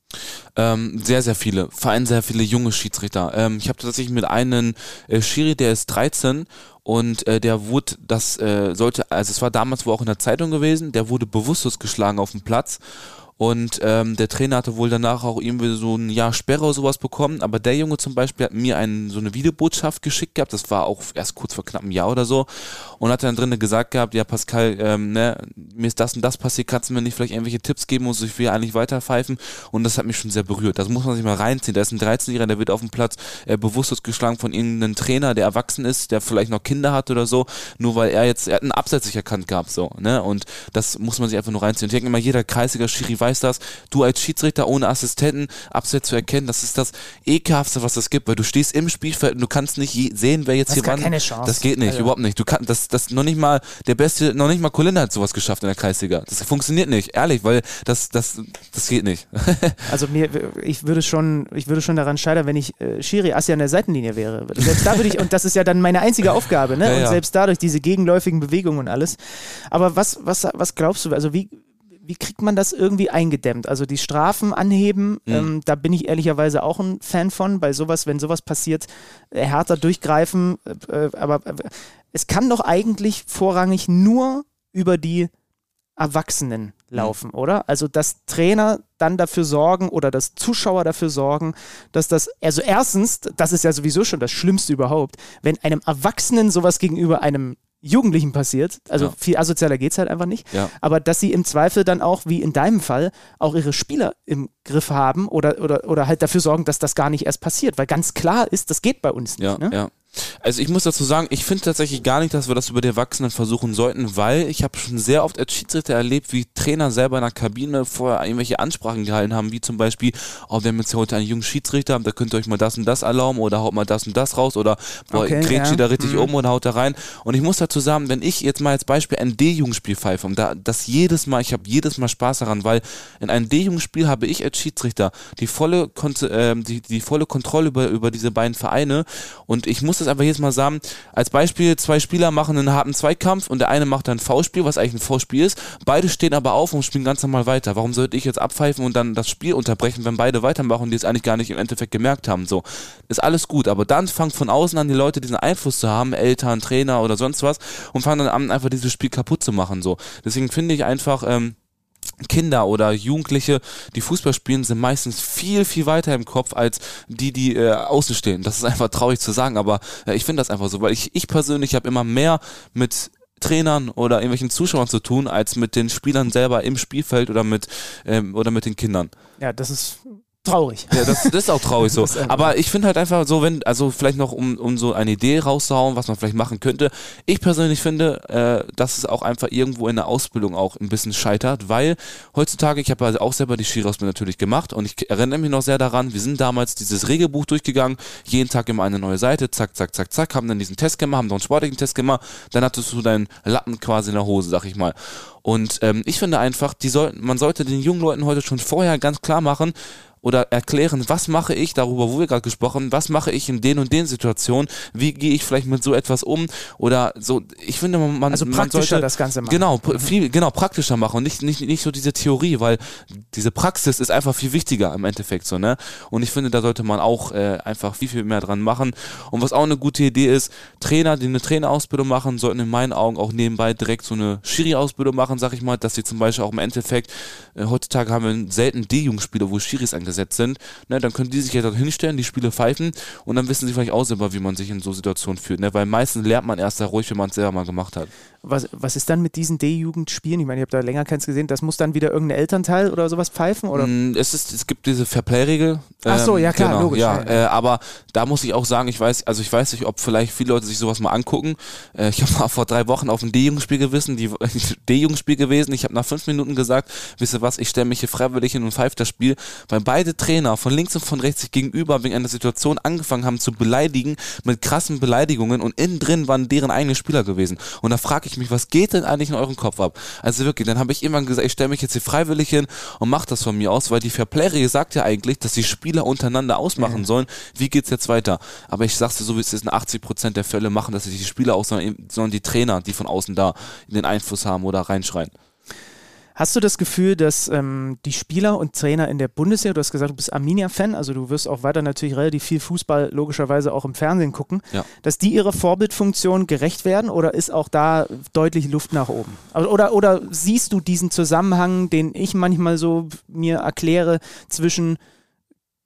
A: Ähm, sehr, sehr viele. Vor allem sehr viele junge Schiedsrichter. Ähm, ich habe tatsächlich mit einem äh, Schiri, der ist 13 und äh, der wurde, das äh, sollte, also es war damals wohl auch in der Zeitung gewesen, der wurde bewusstlos geschlagen auf dem Platz. Und ähm, der Trainer hatte wohl danach auch irgendwie so ein Jahr Sperre oder sowas bekommen. Aber der Junge zum Beispiel hat mir einen, so eine Videobotschaft geschickt gehabt. Das war auch erst kurz vor knapp einem Jahr oder so. Und hat dann drinnen gesagt gehabt, ja Pascal, ähm, ne, mir ist das und das passiert, kannst du mir nicht vielleicht irgendwelche Tipps geben und ich will eigentlich weiterpfeifen. Und das hat mich schon sehr berührt. Das muss man sich mal reinziehen. Da ist ein 13-Jähriger, der wird auf dem Platz äh, bewusstlos geschlagen von irgendeinem Trainer, der erwachsen ist, der vielleicht noch Kinder hat oder so, nur weil er jetzt, er hat einen Abseits sich erkannt gehabt, so, ne? Und das muss man sich einfach nur reinziehen. Und ich denke immer, jeder kreisiger Schiri weiß das. Du als Schiedsrichter ohne Assistenten Abseits zu erkennen, das ist das ekelhaftste, was es gibt, weil du stehst im Spielfeld und du kannst nicht sehen, wer jetzt
C: hast
A: hier wann.
C: keine Chance.
A: Das geht nicht,
C: Also-
A: überhaupt nicht. Du kannst, das, das noch nicht mal, der beste, noch nicht mal Colinda hat sowas geschafft in der Kreisliga. Das funktioniert nicht, ehrlich, weil das, das, das geht nicht. [LAUGHS]
C: Also mir, ich würde schon, ich würde schon daran scheitern, wenn ich äh, Schiri Assi an der Seitenlinie wäre. Selbst da würde ich, und das ist ja dann meine einzige Aufgabe, ne?
A: Ja,
C: und
A: ja.
C: selbst dadurch diese gegenläufigen Bewegungen und alles. Aber was, was, was glaubst du, also wie, wie kriegt man das irgendwie eingedämmt? Also die Strafen anheben,
A: Mhm.
C: ähm, da bin ich ehrlicherweise auch ein Fan von, bei sowas, wenn sowas passiert, äh, härter durchgreifen. Äh, aber äh, es kann doch eigentlich vorrangig nur über die Erwachsenen laufen, oder? Also dass Trainer dann dafür sorgen oder dass Zuschauer dafür sorgen, dass das, also erstens, das ist ja sowieso schon das Schlimmste überhaupt, wenn einem Erwachsenen sowas gegenüber einem Jugendlichen passiert, also
A: Ja.
C: viel asozialer geht es halt einfach nicht,
A: Ja.
C: aber dass sie im Zweifel dann auch, wie in deinem Fall, auch ihre Spieler im Griff haben oder, oder, oder halt dafür sorgen, dass das gar nicht erst passiert, weil ganz klar ist, das geht bei uns nicht.
A: Ja,
C: ne?
A: ja. Also ich muss dazu sagen, ich finde tatsächlich gar nicht, dass wir das über die Erwachsenen versuchen sollten, weil ich habe schon sehr oft als Schiedsrichter erlebt, wie Trainer selber in der Kabine vorher irgendwelche Ansprachen gehalten haben, wie zum Beispiel, oh, wir haben jetzt hier heute einen jungen Schiedsrichter, da könnt ihr euch mal das und das erlauben oder haut mal das und das raus oder boah,
C: Okay,
A: grätscht
C: ja.
A: da richtig
C: Mhm.
A: um und haut da rein. Und ich muss dazu sagen, wenn ich jetzt mal als Beispiel ein D-Jugendspiel pfeife und da das jedes Mal, ich habe jedes Mal Spaß daran, weil in einem D-Jugendspiel habe ich als Schiedsrichter die volle, ähm, die, die volle Kontrolle über, über diese beiden Vereine und ich muss das es einfach jedes Mal sagen, als Beispiel, zwei Spieler machen einen harten Zweikampf und der eine macht dann ein V-Spiel, was eigentlich ein V-Spiel ist. Beide stehen aber auf und spielen ganz normal weiter. Warum sollte ich jetzt abpfeifen und dann das Spiel unterbrechen, wenn beide weitermachen, die es eigentlich gar nicht im Endeffekt gemerkt haben? So, ist alles gut, aber dann fangen von außen an die Leute diesen Einfluss zu haben, Eltern, Trainer oder sonst was und fangen dann an, einfach dieses Spiel kaputt zu machen. So, deswegen finde ich einfach, ähm, Kinder oder Jugendliche, die Fußball spielen, sind meistens viel, viel weiter im Kopf als die, die äh, außen stehen. Das ist einfach traurig zu sagen, aber äh, ich finde das einfach so, weil ich, ich persönlich habe immer mehr mit Trainern oder irgendwelchen Zuschauern zu tun, als mit den Spielern selber im Spielfeld oder mit, ähm, oder mit den Kindern.
C: Ja, das ist traurig.
A: Ja, das, das ist auch traurig so. [LAUGHS] Aber ich finde halt einfach so, wenn, also vielleicht noch, um, um so eine Idee rauszuhauen, was man vielleicht machen könnte. Ich persönlich finde, äh, dass es auch einfach irgendwo in der Ausbildung auch ein bisschen scheitert, weil heutzutage, ich habe also auch selber die Skirausbildung natürlich gemacht und ich erinnere mich noch sehr daran, wir sind damals dieses Regelbuch durchgegangen, jeden Tag immer eine neue Seite, zack, zack, zack, zack, haben dann diesen Test gemacht, haben noch einen sportlichen Test gemacht, dann hattest du deinen Lappen quasi in der Hose, sag ich mal. Und ähm, ich finde einfach, die sollten, man sollte den jungen Leuten heute schon vorher ganz klar machen, oder erklären, was mache ich darüber, wo wir gerade gesprochen, haben, was mache ich in den und den Situationen, wie gehe ich vielleicht mit so etwas um oder so. Ich finde, man,
C: also
A: man sollte
C: das Ganze machen.
A: Genau, viel, genau praktischer machen und nicht, nicht, nicht so diese Theorie, weil diese Praxis ist einfach viel wichtiger im Endeffekt so ne. Und ich finde, da sollte man auch äh, einfach viel viel mehr dran machen. Und was auch eine gute Idee ist, Trainer, die eine Trainerausbildung machen, sollten in meinen Augen auch nebenbei direkt so eine Schiri-Ausbildung machen, sag ich mal, dass sie zum Beispiel auch im Endeffekt äh, heutzutage haben wir selten D-Jugendspieler, wo Schiris angesetzt gesetzt sind, ne, dann können die sich ja dort hinstellen, die Spiele pfeifen und dann wissen sie vielleicht auch selber, wie man sich in so Situationen fühlt. Ne? Weil meistens lernt man erst da ruhig, wenn man es selber mal gemacht hat.
C: Was, was ist dann mit diesen D-Jugendspielen? Ich meine, ich habe da länger keins gesehen. Das muss dann wieder irgendein Elternteil oder sowas pfeifen? Oder?
A: Mm, es, ist, es gibt diese Fairplay-Regel.
C: Ach so, ja klar,
A: genau,
C: logisch.
A: Ja, Äh, aber da muss ich auch sagen, ich weiß, also ich weiß nicht, ob vielleicht viele Leute sich sowas mal angucken. Äh, ich [LAUGHS] habe mal vor drei Wochen auf ein D-Jugendspiel gewesen, [LAUGHS] die D-Jugendspiel gewesen. Ich habe nach fünf Minuten gesagt, wisst ihr was, ich stelle mich hier freiwillig hin und pfeife das Spiel, weil beide Trainer von links und von rechts sich gegenüber wegen einer Situation angefangen haben zu beleidigen mit krassen Beleidigungen und innen drin waren deren eigene Spieler gewesen. Und da frage ich mich, was geht denn eigentlich in euren Kopf ab? Also wirklich, dann habe ich irgendwann gesagt, ich stelle mich jetzt hier freiwillig hin und mache das von mir aus, weil die Fairplay sagt ja eigentlich, dass die Spieler untereinander ausmachen mhm. sollen, wie geht's jetzt weiter. Aber ich sag's dir so, wie es ist, in 80 Prozent der Fälle machen das nicht die Spieler aus, sondern, sondern die Trainer, die von außen da den Einfluss haben oder reinschreien.
C: Hast du das Gefühl, dass ähm, die Spieler und Trainer in der Bundesliga, du hast gesagt, du bist Arminia-Fan, also du wirst auch weiter natürlich relativ viel Fußball logischerweise auch im Fernsehen gucken, ja. dass die ihrer Vorbildfunktion gerecht werden oder ist auch da deutlich Luft nach oben? Oder, oder, oder siehst du diesen Zusammenhang, den ich manchmal so mir erkläre, zwischen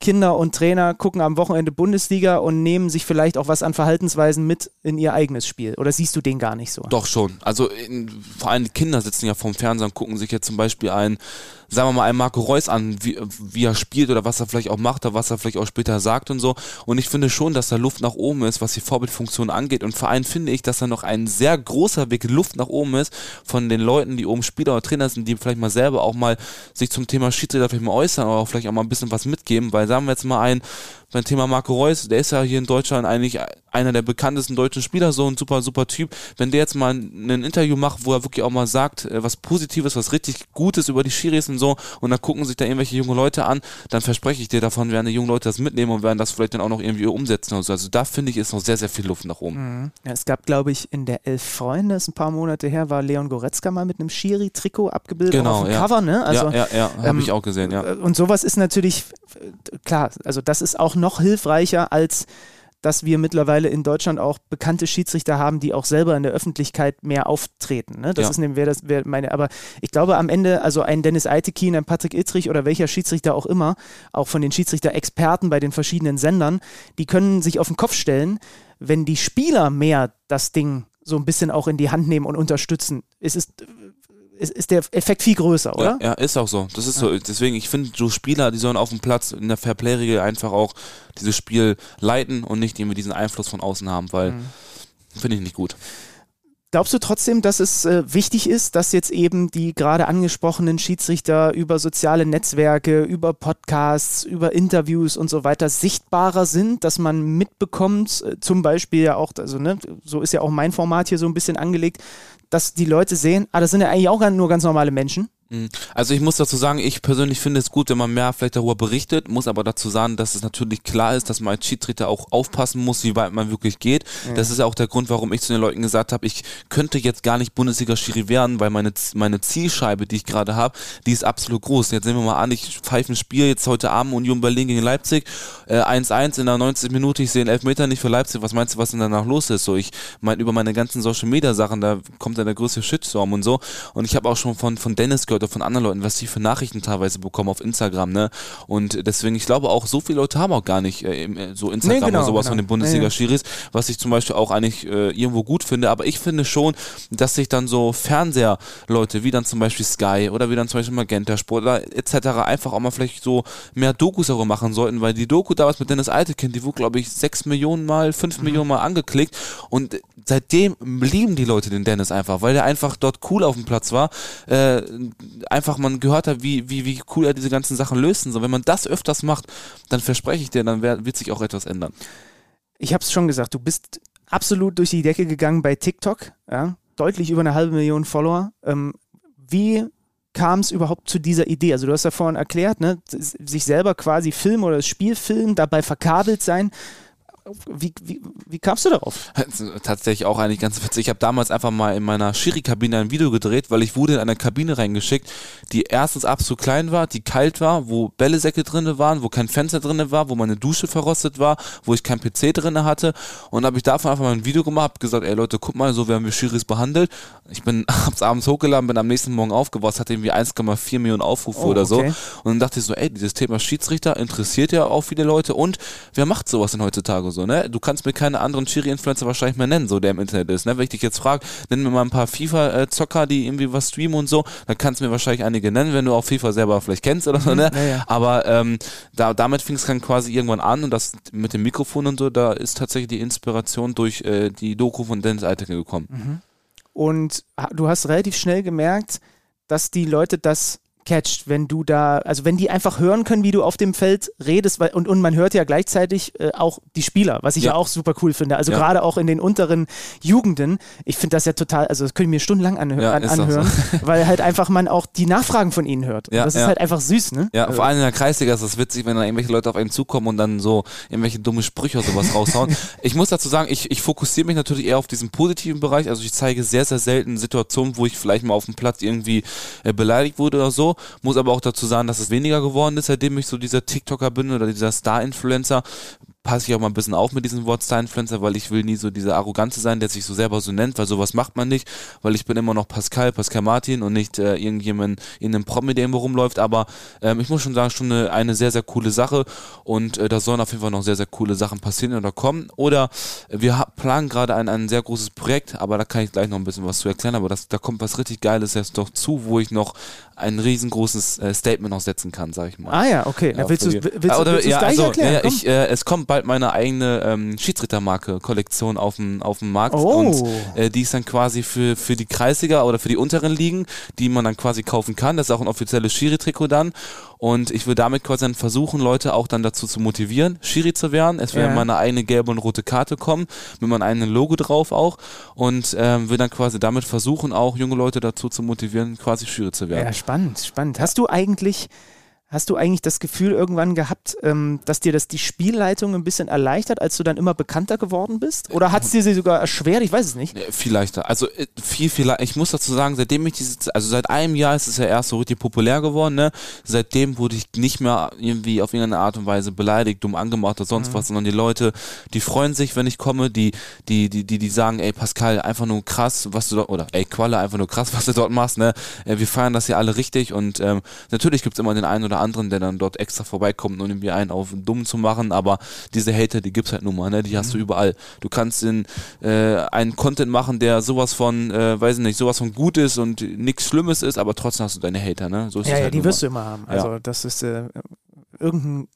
C: Kinder und Trainer gucken am Wochenende Bundesliga und nehmen sich vielleicht auch was an Verhaltensweisen mit in ihr eigenes Spiel? Oder siehst du den gar nicht so?
A: Doch schon. Also in, vor allem Kinder sitzen ja vorm Fernseher und gucken sich jetzt zum Beispiel ein sagen wir mal, einen Marco Reus an, wie, wie er spielt oder was er vielleicht auch macht oder was er vielleicht auch später sagt und so. Und ich finde schon, dass da Luft nach oben ist, was die Vorbildfunktion angeht. Und vor allem finde ich, dass da noch ein sehr großer Weg Luft nach oben ist von den Leuten, die oben Spieler oder Trainer sind, die vielleicht mal selber auch mal sich zum Thema Schiedsrichter vielleicht mal äußern oder vielleicht auch mal ein bisschen was mitgeben. Weil sagen wir jetzt mal ein, beim Thema Marco Reus, der ist ja hier in Deutschland eigentlich einer der bekanntesten deutschen Spieler, so ein super, super Typ. Wenn der jetzt mal ein Interview macht, wo er wirklich auch mal sagt, äh, was Positives, was richtig Gutes über die Schiris und so, und dann gucken sich da irgendwelche junge Leute an, dann verspreche ich dir davon, werden die jungen Leute das mitnehmen und werden das vielleicht dann auch noch irgendwie umsetzen. Also, also da finde ich, ist noch sehr, sehr viel Luft nach oben.
C: Mhm. Ja, es gab, glaube ich, in der Elf Freunde, ist ein paar Monate her, war Leon Goretzka mal mit einem Schiri-Trikot abgebildet
A: genau,
C: auf dem
A: ja.
C: Cover, ne?
A: Also, ja, ja, ja, habe ähm, ich auch gesehen, ja.
C: Und sowas ist natürlich, klar, also das ist auch noch hilfreicher, als dass wir mittlerweile in Deutschland auch bekannte Schiedsrichter haben, die auch selber in der Öffentlichkeit mehr auftreten. Ne? Das ja. ist nämlich, wer das, wer meine, aber ich glaube am Ende, also ein Dennis Eitekin, ein Patrick Ittrich oder welcher Schiedsrichter auch immer, auch von den Schiedsrichter-Experten bei den verschiedenen Sendern, die können sich auf den Kopf stellen, wenn die Spieler mehr das Ding so ein bisschen auch in die Hand nehmen und unterstützen. Es ist ist, ist der Effekt viel größer, oder?
A: Ja, ja ist auch so. Das ist so. Deswegen, ich finde, so Spieler, die sollen auf dem Platz in der Fairplay-Regel einfach auch dieses Spiel leiten und nicht irgendwie diesen Einfluss von außen haben, weil mhm. finde ich nicht gut.
C: Glaubst du trotzdem, dass es äh, wichtig ist, dass jetzt eben die gerade angesprochenen Schiedsrichter über soziale Netzwerke, über Podcasts, über Interviews und so weiter sichtbarer sind, dass man mitbekommt, äh, zum Beispiel ja auch, also ne, so ist ja auch mein Format hier so ein bisschen angelegt, dass die Leute sehen, ah, das sind ja eigentlich auch nur ganz normale Menschen.
A: Mhm. Also ich muss dazu sagen, ich persönlich finde es gut, wenn man mehr vielleicht darüber berichtet, muss aber dazu sagen, dass es natürlich klar ist, dass man als Schiedsrichter auch aufpassen muss, wie weit man wirklich geht. Mhm. Das ist auch der Grund, warum ich zu den Leuten gesagt habe, ich könnte jetzt gar nicht Bundesliga-Schiri werden, weil meine, meine Zielscheibe, die ich gerade habe, die ist absolut groß. Jetzt nehmen wir mal an, ich pfeife ein Spiel jetzt heute Abend Union Berlin gegen Leipzig, 1-1 äh, in der 90 Minute, ich sehe einen Elfmeter nicht für Leipzig, was meinst du, was denn danach los ist? So, ich meine, über meine ganzen Social-Media-Sachen, da kommt dann der größte Shitstorm und so. Und ich habe auch schon von, von Dennis gehört, oder von anderen Leuten, was sie für Nachrichten teilweise bekommen auf Instagram, ne? Und deswegen, ich glaube auch, so viele Leute haben auch gar nicht äh, äh so Instagram nee, genau, oder sowas genau. von den Bundesliga-Schiris, was ich zum Beispiel auch eigentlich äh, irgendwo gut finde. Aber ich finde schon, dass sich dann so Fernseherleute, wie dann zum Beispiel Sky oder wie dann zum Beispiel Magenta Sport oder etc. einfach auch mal vielleicht so mehr Dokus darüber machen sollten, weil die Doku damals mit Dennis Altekind, die wurde, glaube ich, sechs Millionen Mal, fünf mhm. Millionen Mal angeklickt und seitdem lieben die Leute den Dennis einfach, weil der einfach dort cool auf dem Platz war. Äh, einfach man gehört hat, wie, wie, wie cool er diese ganzen Sachen löst. So, wenn man das öfters macht, dann verspreche ich dir, dann wird sich auch etwas ändern.
C: Ich habe es schon gesagt, du bist absolut durch die Decke gegangen bei TikTok. Ja? Deutlich über eine halbe Million Follower. Ähm, wie kam es überhaupt zu dieser Idee? Also du hast ja vorhin erklärt, ne? sich selber quasi filmen oder das Spiel filmen, dabei verkabelt sein. Wie, wie, wie kamst du darauf? [LAUGHS]
A: Tatsächlich auch eigentlich ganz witzig. Ich habe damals einfach mal in meiner Schiri-Kabine ein Video gedreht, weil ich wurde in eine Kabine reingeschickt, die erstens absolut klein war, die kalt war, wo Bällesäcke drin waren, wo kein Fenster drin war, wo meine Dusche verrostet war, wo ich kein PC drin hatte. Und habe ich davon einfach mal ein Video gemacht, habe gesagt, ey Leute, guck mal, so werden wir Schiris behandelt. Ich bin [LAUGHS] hab's abends hochgeladen, bin am nächsten Morgen aufgewacht, hatte irgendwie 1,4 Millionen Aufrufe oh, oder so. Okay. Und dann dachte ich so, ey, dieses Thema Schiedsrichter interessiert ja auch viele Leute und wer macht sowas denn heutzutage so, ne? Du kannst mir keine anderen Chiri-Influencer wahrscheinlich mehr nennen, so der im Internet ist, ne? Wenn ich dich jetzt frage, nenn mir mal ein paar FIFA-Zocker, die irgendwie was streamen und so, dann kannst du mir wahrscheinlich einige nennen, wenn du auch FIFA selber vielleicht kennst oder so, mhm, ne? Ja, ja. Aber ähm, da, damit fing es dann quasi irgendwann an und das mit dem Mikrofon und so, da ist tatsächlich die Inspiration durch äh, die Doku von Dennis Eiteke gekommen. Mhm.
C: Und du hast relativ schnell gemerkt, dass die Leute das catcht, wenn du da, also wenn die einfach hören können, wie du auf dem Feld redest, weil, und, und man hört ja gleichzeitig äh, auch die Spieler, was ich ja, ja auch super cool finde. Also ja. gerade auch in den unteren Jugenden, ich finde das ja total, also das können wir stundenlang anhö ja, an, anhören, so. [LAUGHS] weil halt einfach man auch die Nachfragen von ihnen hört. Das ist halt einfach süß, ne?
A: Ja, also. vor allem in der Kreisliga ist das witzig, wenn dann irgendwelche Leute auf einen zukommen und dann so irgendwelche dumme Sprüche oder sowas raushauen. [LAUGHS] ich muss dazu sagen, ich, ich fokussiere mich natürlich eher auf diesen positiven Bereich, also ich zeige sehr, sehr selten Situationen, wo ich vielleicht mal auf dem Platz irgendwie äh, beleidigt wurde oder so, muss aber auch dazu sagen, dass es weniger geworden ist, seitdem ich so dieser TikToker bin oder dieser Star-Influencer passe ich auch mal ein bisschen auf mit diesem Wort Star-Influencer, weil ich will nie so dieser Arrogante sein, der sich so selber so nennt, weil sowas macht man nicht, weil ich bin immer noch Pascal, Pascal Martin und nicht äh, irgendjemand in einem Promi, der irgendwo rumläuft, aber ähm, ich muss schon sagen, schon eine, eine sehr, sehr coole Sache und äh, da sollen auf jeden Fall noch sehr, sehr coole Sachen passieren oder kommen oder äh, wir planen gerade ein, ein sehr großes Projekt, aber da kann ich gleich noch ein bisschen was zu erklären, aber das, da kommt was richtig Geiles jetzt doch zu, wo ich noch ein riesengroßes äh, Statement noch setzen kann, sag ich mal.
C: Ah ja, okay. Ja, willst du es
A: ja, gleich also, erklären? Ja, ich, äh, es kommt bald meine eigene ähm, Schiedsrichtermarke-Kollektion auf den auf dem Markt oh. und äh, die ist dann quasi für für die Kreisliga oder für die unteren Ligen, die man dann quasi kaufen kann. Das ist auch ein offizielles Schiri-Trikot dann und ich will damit quasi dann versuchen, Leute auch dann dazu zu motivieren, Schiri zu werden. Es wird ja. mal eine eigene gelbe und rote Karte kommen, mit meinem eigenen Logo drauf auch. Und ähm, will dann quasi damit versuchen, auch junge Leute dazu zu motivieren, quasi Schiri zu werden.
C: Ja, spannend, spannend. Hast du eigentlich Hast du eigentlich das Gefühl irgendwann gehabt, ähm, dass dir das die Spielleitung ein bisschen erleichtert, als du dann immer bekannter geworden bist? Oder hat es dir sie sogar erschwert? Ich weiß es nicht.
A: Viel leichter. Also äh, viel, viel leichter. Ich muss dazu sagen, seitdem ich diese, also seit einem Jahr ist es ja erst so richtig populär geworden, ne? Seitdem wurde ich nicht mehr irgendwie auf irgendeine Art und Weise beleidigt, dumm angemacht oder sonst mhm. was, sondern die Leute, die freuen sich, wenn ich komme, die, die, die, die, die sagen, ey Pascal, einfach nur krass, was du dort, oder ey Qualle, einfach nur krass, was du dort machst, ne? Äh, wir feiern das ja alle richtig und ähm, natürlich gibt es immer den einen oder anderen, der dann dort extra vorbeikommt, um irgendwie einen auf dumm zu machen, aber diese Hater, die gibt's halt nun mal, ne? die hast du mhm. überall. Du kannst in, äh, einen Content machen, der sowas von, äh, weiß ich nicht, sowas von gut ist und nichts Schlimmes ist, aber trotzdem hast du deine Hater, ne?
C: So ja, ja, halt die wirst mal. du immer haben. Also ja. das ist äh, irgendein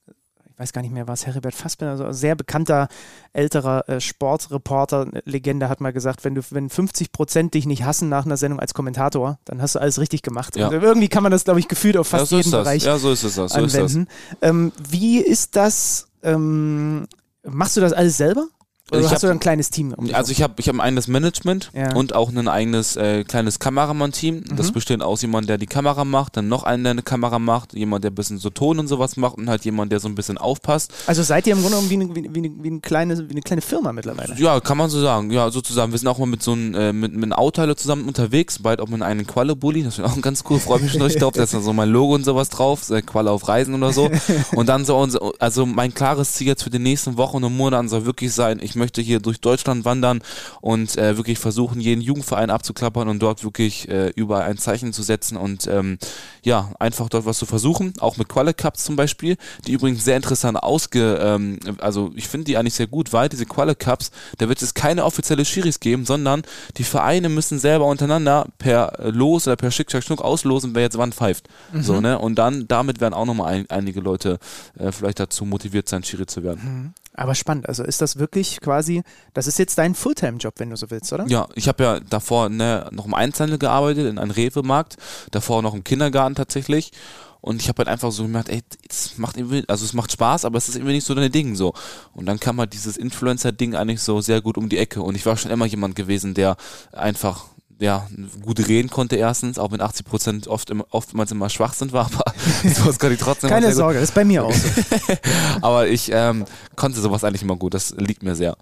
C: ich weiß gar nicht mehr, was Heribert Fassbinder, also sehr bekannter älterer äh, Sportreporter, Legende hat mal gesagt, wenn du, wenn 50 Prozent dich nicht hassen nach einer Sendung als Kommentator, dann hast du alles richtig gemacht. Ja. Und irgendwie kann man das, glaube ich, gefühlt auf fast ja, so jeden Bereich
A: ja, so ist es das. So
C: anwenden. Ist das. Ähm, wie ist das? Ähm, machst du das alles selber? Oder
A: Ich
C: hast
A: hab-
C: du ein kleines Team? Um
A: Also ich habe ich hab ein eigenes Management
C: Ja.
A: und auch ein eigenes äh, kleines Kameramann-Team. Das besteht aus jemand, der die Kamera macht, dann noch einen, der eine Kamera macht, jemand, der ein bisschen so Ton und sowas macht und halt jemand, der so ein bisschen aufpasst.
C: Also seid ihr im Grunde genommen wie eine, wie, eine, wie, eine kleine, wie eine kleine Firma mittlerweile?
A: Ja, kann man so sagen. Ja, sozusagen. Wir sind auch mal mit so einem äh, mit, mit einem zusammen unterwegs, bald auch mit einem Qualle-Bulli. Das wäre auch ganz cool. Freue mich schon richtig drauf. Da ist dann so mein Logo und sowas drauf. Äh, Qualle auf Reisen oder so. [LAUGHS] Und dann so unser, also mein klares Ziel jetzt für die nächsten Wochen und Monaten soll wirklich sein, ich möchte hier durch Deutschland wandern und äh, wirklich versuchen, jeden Jugendverein abzuklappern und dort wirklich äh, überall ein Zeichen zu setzen und ähm, ja, einfach dort was zu versuchen. Auch mit Qualle Cups zum Beispiel, die übrigens sehr interessant ausge, ähm, also ich finde die eigentlich sehr gut, weil diese Qualle Cups, da wird es keine offizielle Schiris geben, sondern die Vereine müssen selber untereinander per Los oder per Schick, Schack, Schnuck auslosen, wer jetzt wann pfeift. So, ne? Und dann, damit werden auch nochmal ein, einige Leute äh, vielleicht dazu motiviert sein, Schiri zu werden.
C: Aber spannend. Also ist das wirklich quasi, das ist jetzt dein Fulltime-Job, wenn du so willst, oder?
A: Ja, ich habe ja davor ne, noch im Einzelhandel gearbeitet, in einem Rewe-Markt, davor noch im Kindergarten tatsächlich. Und ich habe halt einfach so gemerkt, ey, es macht irgendwie, also es macht Spaß, aber es ist irgendwie nicht so deine Ding so. Und dann kam halt dieses Influencer-Ding eigentlich so sehr gut um die Ecke. Und ich war schon immer jemand gewesen, der einfach ja, gut reden konnte erstens, auch wenn 80 Prozent oft immer, oftmals immer Schwachsinn war, aber [LAUGHS] sowas kann ich trotzdem
C: Keine. Sorge, das ist bei mir auch so. [LAUGHS]
A: Aber ich ähm, konnte sowas eigentlich immer gut, das liegt mir sehr.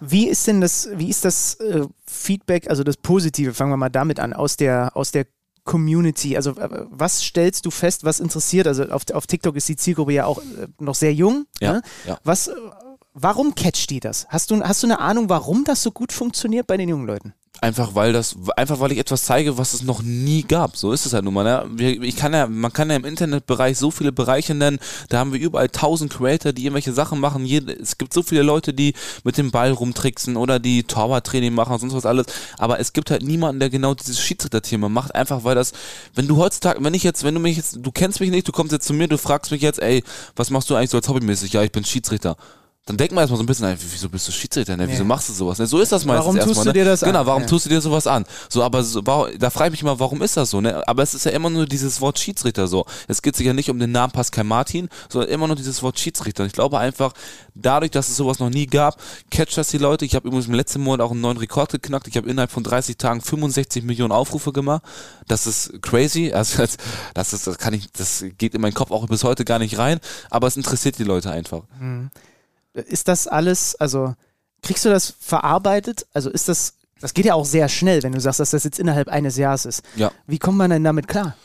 C: Wie ist denn das, wie ist das äh, Feedback, also das Positive, fangen wir mal damit an, aus der, aus der Community? Also äh, was stellst du fest, was interessiert? Also auf, auf TikTok ist die Zielgruppe ja auch äh, noch sehr jung.
A: Ja,
C: Ne?
A: ja.
C: Was, warum catcht die das? Hast du, hast du eine Ahnung, warum das so gut funktioniert bei den jungen Leuten?
A: Einfach weil das, einfach weil ich etwas zeige, was es noch nie gab. So ist es halt nun mal. Ne? Ich kann ja, man kann ja im Internetbereich so viele Bereiche nennen. Da haben wir überall tausend Creator, die irgendwelche Sachen machen. Es gibt so viele Leute, die mit dem Ball rumtricksen oder die Torwarttraining machen und sonst was alles. Aber es gibt halt niemanden, der genau dieses Schiedsrichterthema macht. Einfach weil das, wenn du heutzutage, wenn ich jetzt, wenn du mich jetzt, du kennst mich nicht, du kommst jetzt zu mir, du fragst mich jetzt, ey, was machst du eigentlich so als hobbymäßig? Ja, ich bin Schiedsrichter. Dann denkt man erstmal so ein bisschen, ey, wieso bist du Schiedsrichter? Ne? Wieso machst du sowas? Ne? So ist das meistens
C: Warum tust
A: erstmal,
C: du
A: ne?
C: dir das an?
A: Genau, warum tust du dir sowas an? So, aber so, da frage ich mich immer, warum ist das so? Ne? Aber es ist ja immer nur dieses Wort Schiedsrichter so. Es geht sich ja nicht um den Namen Pascal Martin, sondern immer nur dieses Wort Schiedsrichter. Ich glaube einfach, dadurch, dass es sowas noch nie gab, catcht das die Leute. Ich habe übrigens im letzten Monat auch einen neuen Rekord geknackt. Ich habe innerhalb von 30 Tagen 65 Millionen Aufrufe gemacht. Das ist crazy. [LAUGHS] Also das, das ist, das kann ich, das geht in meinen Kopf auch bis heute gar nicht rein. Aber es interessiert die Leute einfach.
C: Ist das alles, also kriegst du das verarbeitet? Also ist das, das geht ja auch sehr schnell, wenn du sagst, dass das jetzt innerhalb eines Jahres ist.
A: Ja.
C: Wie kommt man denn damit klar?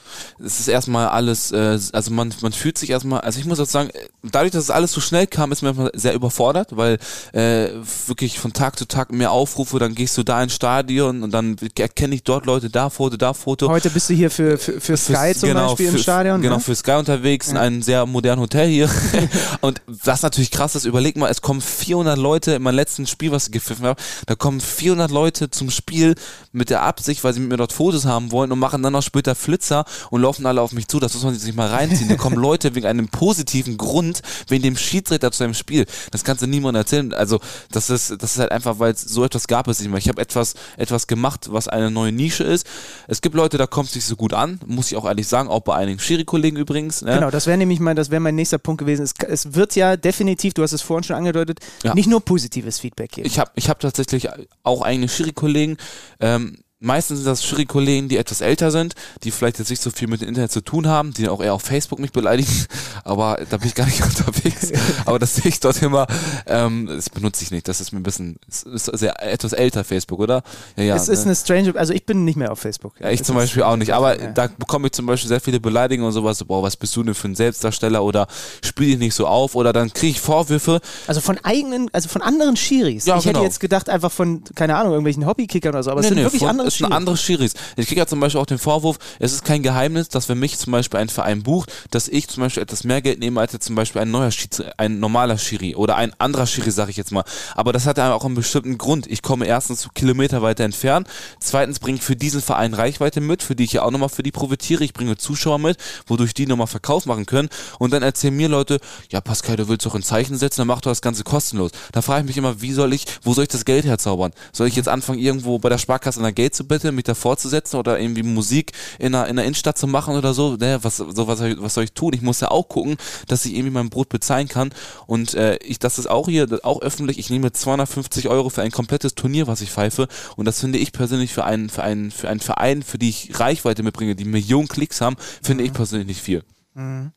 A: Es ist erstmal alles, äh, also man, man fühlt sich erstmal, also ich muss auch sagen, dadurch, dass es alles so schnell kam, ist man sehr überfordert, weil äh, wirklich von Tag zu Tag mehr Aufrufe, dann gehst du da ins Stadion und dann erkenne ich dort Leute, da Foto, da Foto.
C: Heute bist du hier für, für, für Sky
A: Fürs-
C: zum Beispiel im
A: für-
C: Stadion.
A: Genau,
C: ne?
A: für Sky unterwegs, in einem sehr modernen Hotel hier. [LAUGHS] [LAUGHS] und was natürlich krass ist, überleg mal, es kommen 400 Leute in meinem letzten Spiel, was ich gepfiffen habe, da kommen 400 Leute zum Spiel mit der Absicht, weil sie mit mir dort Fotos haben wollen und machen dann noch später Flitzer und laufen alle auf mich zu. Das muss man sich mal reinziehen. Da kommen [LAUGHS] Leute wegen einem positiven Grund, wegen dem Schiedsrichter zu einem Spiel. Das kannst du niemandem erzählen. Also, das ist, das ist halt einfach, weil es so etwas gab es nicht mehr. Ich habe etwas, etwas gemacht, was eine neue Nische ist. Es gibt Leute, da kommt es nicht so gut an, muss ich auch ehrlich sagen, auch bei einigen Schiri-Kollegen übrigens. Ne?
C: Genau, das wäre nämlich mal, das wäre mein nächster Punkt gewesen. Es, es wird ja definitiv, du hast es vorhin schon angedeutet,
A: Ja.
C: nicht nur positives Feedback geben.
A: Ich habe ich hab tatsächlich auch eigene Schiri-Kollegen. Ähm, meistens sind das Schiri-Kollegen, die etwas älter sind, die vielleicht jetzt nicht so viel mit dem Internet zu tun haben, die auch eher auf Facebook mich beleidigen, [LAUGHS] aber da bin ich gar nicht [LAUGHS] unterwegs. aber das sehe ich dort immer. Ähm, das benutze ich nicht. Das ist mir ein bisschen, ist sehr etwas älter Facebook, oder? Ja, ja.
C: es ist
A: ne?
C: eine strange, also ich bin nicht mehr auf Facebook.
A: Ja, ich
C: Es
A: zum Beispiel auch nicht. Aber
C: Ja.
A: da bekomme ich zum Beispiel sehr viele Beleidigungen und sowas. So, boah, was bist du denn für ein Selbstdarsteller oder spiel dich nicht so auf oder dann kriege ich Vorwürfe.
C: Also von eigenen, also von anderen Schiris.
A: Ja,
C: ich hätte
A: genau.
C: jetzt gedacht, einfach von, keine Ahnung, irgendwelchen Hobbykickern oder so, aber es sind wirklich
A: von-
C: andere Schiris.
A: andere Schiris. Ich kriege ja zum Beispiel auch den Vorwurf, es ist kein Geheimnis, dass wenn mich zum Beispiel ein Verein bucht, dass ich zum Beispiel etwas mehr Geld nehme als jetzt zum Beispiel ein neuer Schieds ein normaler Schiri oder ein anderer Schiri, sage ich jetzt mal. Aber das hat ja auch einen bestimmten Grund. Ich komme erstens Kilometer weiter entfernt, zweitens bringe ich für diesen Verein Reichweite mit, für die ich ja auch nochmal für die profitiere. Ich bringe Zuschauer mit, wodurch die nochmal Verkauf machen können. Und dann erzählen mir Leute, ja Pascal, du willst doch ein Zeichen setzen, dann mach doch das Ganze kostenlos. Da frage ich mich immer, wie soll ich, wo soll ich das Geld herzaubern? Soll ich jetzt anfangen, irgendwo bei der Sparkasse an der zu betteln, mich davor zu setzen oder irgendwie Musik in einer, in einer Innenstadt zu machen oder so. Ne, was, so was, was soll ich tun? Ich muss ja auch gucken, dass ich irgendwie mein Brot bezahlen kann. Und äh, ich, das ist auch hier, auch öffentlich, ich nehme 250 Euro für ein komplettes Turnier, was ich pfeife. Und das finde ich persönlich für einen, für einen, für einen Verein, für die ich Reichweite mitbringe, die Millionen Klicks haben, finde mhm. ich persönlich nicht viel. Mhm.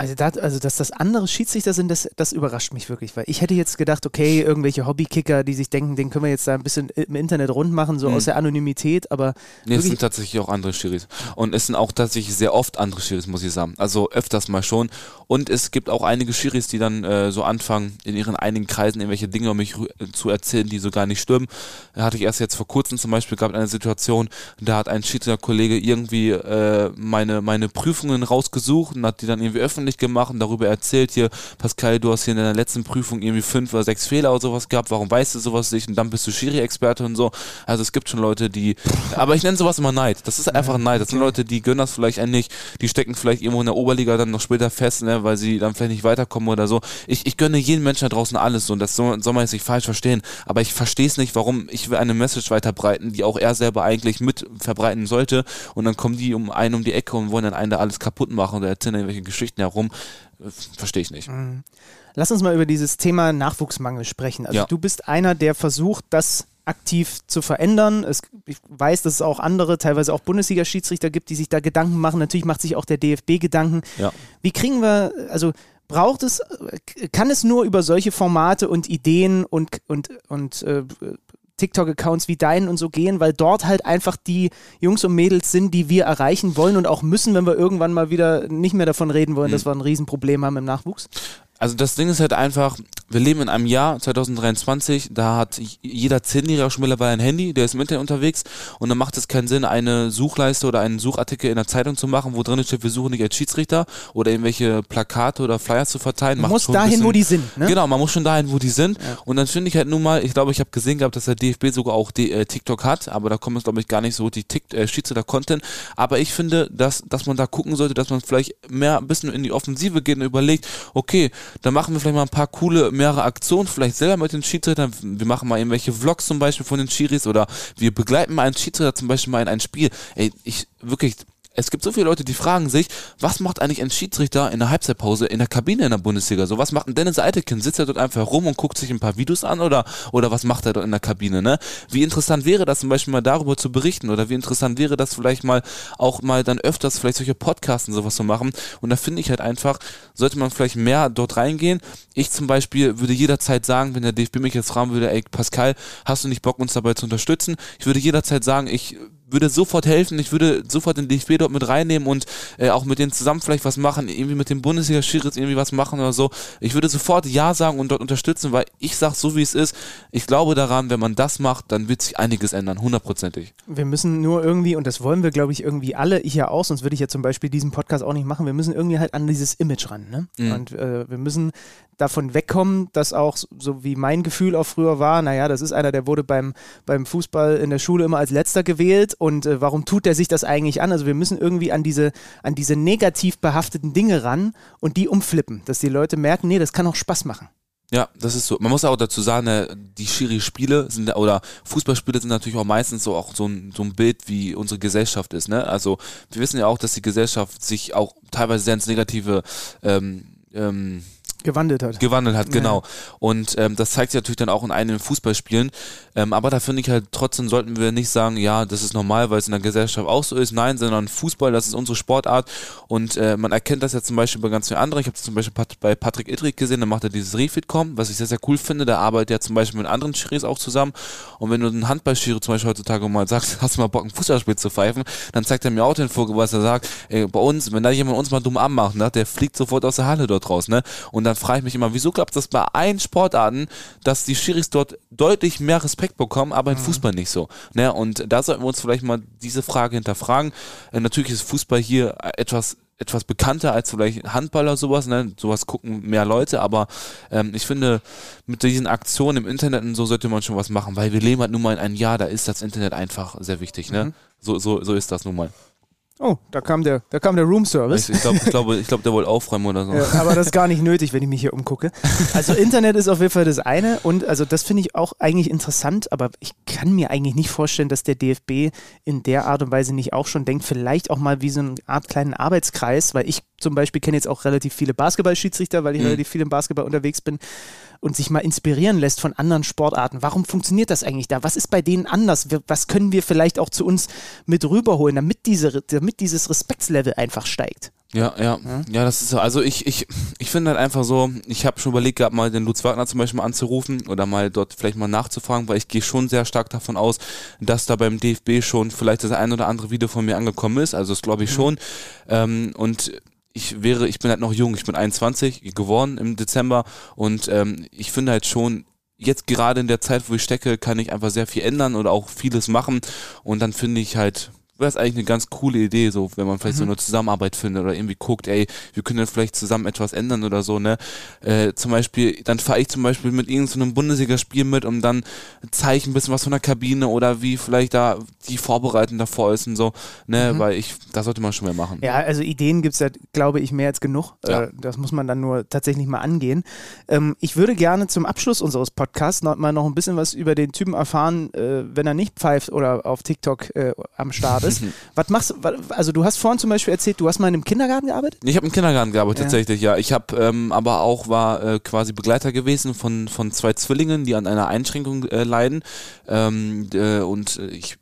C: Also, dat, also, dass das andere Schiedsrichter sind, das, das überrascht mich wirklich, weil ich hätte jetzt gedacht, okay, irgendwelche Hobbykicker, die sich denken, den können wir jetzt da ein bisschen im Internet rund machen, so mhm. aus der Anonymität, aber.
A: Nee, es sind tatsächlich auch andere Schiris. Und es sind auch tatsächlich sehr oft andere Schiris, muss ich sagen. Also öfters mal schon. Und es gibt auch einige Schiris, die dann äh, so anfangen, in ihren einigen Kreisen irgendwelche Dinge über mich zu erzählen, die so gar nicht stimmen. Da hatte ich erst jetzt vor kurzem zum Beispiel gab eine Situation, da hat ein Schiedsrichterkollege irgendwie äh, meine, meine Prüfungen rausgesucht und hat die dann irgendwie öffentlich öffentlich gemacht und darüber erzählt hier, Pascal, du hast hier in deiner letzten Prüfung irgendwie fünf oder sechs Fehler oder sowas gehabt, warum weißt du sowas nicht und dann bist du Schiri-Experte und so. Also es gibt schon Leute, die, aber ich nenne sowas immer Neid. Das ist einfach Neid. Das sind Leute, die gönnen das vielleicht endlich, die stecken vielleicht irgendwo in der Oberliga dann noch später fest, ne, weil sie dann vielleicht nicht weiterkommen oder so. Ich, ich gönne jedem Menschen da draußen alles so und das soll, soll man jetzt nicht falsch verstehen, aber ich verstehe es nicht, warum ich will eine Message weiterbreiten, die auch er selber eigentlich mit verbreiten sollte und dann kommen die um einen um die Ecke und wollen dann einen da alles kaputt machen oder erzählen irgendwelche Geschichten herum warum, äh, verstehe ich nicht. Mhm.
C: Lass uns mal über dieses Thema Nachwuchsmangel sprechen. Also ja. du bist einer, der versucht, das aktiv zu verändern. Es, ich weiß, dass es auch andere, teilweise auch Bundesliga-Schiedsrichter gibt, die sich da Gedanken machen. Natürlich macht sich auch der DFB Gedanken. Ja. Wie kriegen wir, also braucht es, kann es nur über solche Formate und Ideen und, und, und äh, TikTok-Accounts wie deinen und so gehen, weil dort halt einfach die Jungs und Mädels sind, die wir erreichen wollen und auch müssen, wenn wir irgendwann mal wieder nicht mehr davon reden wollen, mhm. dass wir ein Riesenproblem haben im Nachwuchs?
A: Also das Ding ist halt einfach, wir leben in einem Jahr 2023, da hat jeder Zehnjährige schon mittlerweile ein Handy, der ist im Internet unterwegs und dann macht es keinen Sinn, eine Suchleiste oder einen Suchartikel in der Zeitung zu machen, wo drin steht, wir suchen nicht als Schiedsrichter oder irgendwelche Plakate oder Flyer zu verteilen.
C: Man muss dahin, bisschen, wo die sind. Ne?
A: Genau, man muss schon dahin, wo die sind. Ja. Und dann finde ich halt nun mal, ich glaube, ich habe gesehen gehabt, dass der DFB sogar auch die, äh, TikTok hat, aber da kommt es glaube ich gar nicht so die Tick, äh, Schiedsrichter-Content. Aber ich finde, dass, dass man da gucken sollte, dass man vielleicht mehr ein bisschen in die Offensive geht und überlegt, okay, dann machen wir vielleicht mal ein paar coole, mehrere Aktionen, vielleicht selber mit den Schiedsrichtern. Wir machen mal irgendwelche Vlogs zum Beispiel von den Schiris oder wir begleiten mal einen Schiedsrichter zum Beispiel mal in ein Spiel. Ey, ich wirklich, es gibt so viele Leute, die fragen sich, was macht eigentlich ein Schiedsrichter in der Halbzeitpause in der Kabine in der Bundesliga? So, was macht denn Dennis Eitekin? Sitzt er dort einfach rum und guckt sich ein paar Videos an oder, oder was macht er dort in der Kabine, ne? Wie interessant wäre das zum Beispiel mal darüber zu berichten oder wie interessant wäre das vielleicht mal auch mal dann öfters vielleicht solche Podcasts und sowas zu machen? Und da finde ich halt einfach, sollte man vielleicht mehr dort reingehen. Ich zum Beispiel würde jederzeit sagen, wenn der DFB mich jetzt fragen würde, ey Pascal, hast du nicht Bock uns dabei zu unterstützen? Ich würde jederzeit sagen, ich würde sofort helfen, ich würde sofort den DFB dort mit reinnehmen und äh, auch mit denen zusammen vielleicht was machen, irgendwie mit dem Bundesliga-Schiris irgendwie was machen oder so. Ich würde sofort Ja sagen und dort unterstützen, weil ich sage so wie es ist, ich glaube daran, wenn man das macht, dann wird sich einiges ändern, hundertprozentig.
C: Wir müssen nur irgendwie, und das wollen wir glaube ich irgendwie alle, ich ja auch, sonst würde ich ja zum Beispiel diesen Podcast auch nicht machen, wir müssen irgendwie halt an dieses Image ran. Ne? Mhm. Und äh, wir müssen davon wegkommen, dass auch, so wie mein Gefühl auch früher war, naja, das ist einer, der wurde beim, beim Fußball in der Schule immer als letzter gewählt und äh, warum tut der sich das eigentlich an? Also wir müssen irgendwie an diese, an diese negativ behafteten Dinge ran und die umflippen, dass die Leute merken, nee, das kann auch Spaß machen.
A: Ja, das ist so. Man muss auch dazu sagen, ne, die Schiri-Spiele sind oder Fußballspiele sind natürlich auch meistens so auch so ein, so ein Bild, wie unsere Gesellschaft ist. Ne? Also wir wissen ja auch, dass die Gesellschaft sich auch teilweise sehr ins Negative ähm, ähm,
C: gewandelt hat.
A: Gewandelt hat, genau. Ja. Und ähm, das zeigt sich natürlich dann auch in einigen Fußballspielen. Ähm, aber da finde ich halt, trotzdem sollten wir nicht sagen, ja, das ist normal, weil es in der Gesellschaft auch so ist. Nein, sondern Fußball, das ist unsere Sportart. Und äh, man erkennt das ja zum Beispiel bei ganz vielen anderen. Ich habe zum Beispiel bei Patrick Idrik gesehen, da macht er dieses Refit-Com, was ich sehr, sehr cool finde. Da arbeitet er zum Beispiel mit anderen Schiris auch zusammen. Und wenn du einen Handballschiri zum Beispiel heutzutage mal sagst, [LAUGHS] hast du mal Bock, ein Fußballspiel zu pfeifen, dann zeigt er mir auch den Vogel, was er sagt, ey, bei uns, wenn da jemand uns mal dumm anmacht, ne, der fliegt sofort aus der Halle dort raus. Ne? Und dann frage ich mich immer, wieso klappt das bei allen Sportarten, dass die Schiris dort deutlich mehr Respekt bekommen, aber im mhm. Fußball nicht so. Ne? Und da sollten wir uns vielleicht mal diese Frage hinterfragen. Äh, natürlich ist Fußball hier etwas etwas bekannter als vielleicht Handball oder sowas, ne? Sowas gucken mehr Leute, aber ähm, ich finde, mit diesen Aktionen im Internet und so sollte man schon was machen, weil wir leben halt nun mal in einem Jahr, da ist das Internet einfach sehr wichtig, ne? Mhm. So, so, so ist das nun mal.
C: Oh, da kam der, da kam der Roomservice.
A: Ich, ich glaube, ich glaube, ich glaub, der wollte aufräumen oder so.
C: Ja, aber das ist gar nicht nötig, wenn ich mich hier umgucke. Also Internet ist auf jeden Fall das eine und also das finde ich auch eigentlich interessant, aber ich kann mir eigentlich nicht vorstellen, dass der DFB in der Art und Weise nicht auch schon denkt, vielleicht auch mal wie so eine Art kleinen Arbeitskreis, weil ich zum Beispiel kenne jetzt auch relativ viele Basketballschiedsrichter, weil ich
A: Mhm.
C: relativ viel im Basketball unterwegs bin und sich mal inspirieren lässt von anderen Sportarten. Warum funktioniert das eigentlich da? Was ist bei denen anders? Was können wir vielleicht auch zu uns mit rüberholen, damit, diese, damit dieses Respektslevel einfach steigt?
A: Ja, ja, ja, das ist so. Also ich, ich, ich finde halt einfach so, ich habe schon überlegt gehabt, mal den Lutz Wagner zum Beispiel mal anzurufen oder mal dort vielleicht mal nachzufragen, weil ich gehe schon sehr stark davon aus, dass da beim DFB schon vielleicht das ein oder andere Video von mir angekommen ist. Also das glaube ich schon. Ähm, und ich wäre, ich bin halt noch jung, ich bin 21 geworden im Dezember und ähm, ich finde halt schon, jetzt gerade in der Zeit, wo ich stecke, kann ich einfach sehr viel ändern oder auch vieles machen und dann finde ich halt, wäre es eigentlich eine ganz coole Idee, so wenn man vielleicht so eine Zusammenarbeit findet oder irgendwie guckt, ey, wir können dann vielleicht zusammen etwas ändern oder so, ne? Äh, zum Beispiel, dann fahre ich zum Beispiel mit irgendeinem so Bundesligaspiel mit und dann zeige ich ein bisschen was von der Kabine oder wie vielleicht da die Vorbereitung davor ist und so, ne? Weil ich, das sollte man schon mehr machen.
C: Ja, also Ideen gibt es ja, glaube ich, mehr als genug.
A: Ja.
C: Äh, das muss man dann nur tatsächlich mal angehen. Ähm, ich würde gerne zum Abschluss unseres Podcasts noch mal noch ein bisschen was über den Typen erfahren, äh, wenn er nicht pfeift oder auf TikTok äh, am Start ist. Was machst du? Also du hast vorhin zum Beispiel erzählt, du hast mal in einem Kindergarten gearbeitet?
A: Ich habe im Kindergarten gearbeitet,
C: Ja.
A: tatsächlich, ja. Ich habe ähm, aber auch war äh, quasi Begleiter gewesen von, von zwei Zwillingen, die an einer Einschränkung äh, leiden. Ähm, äh, und äh, ich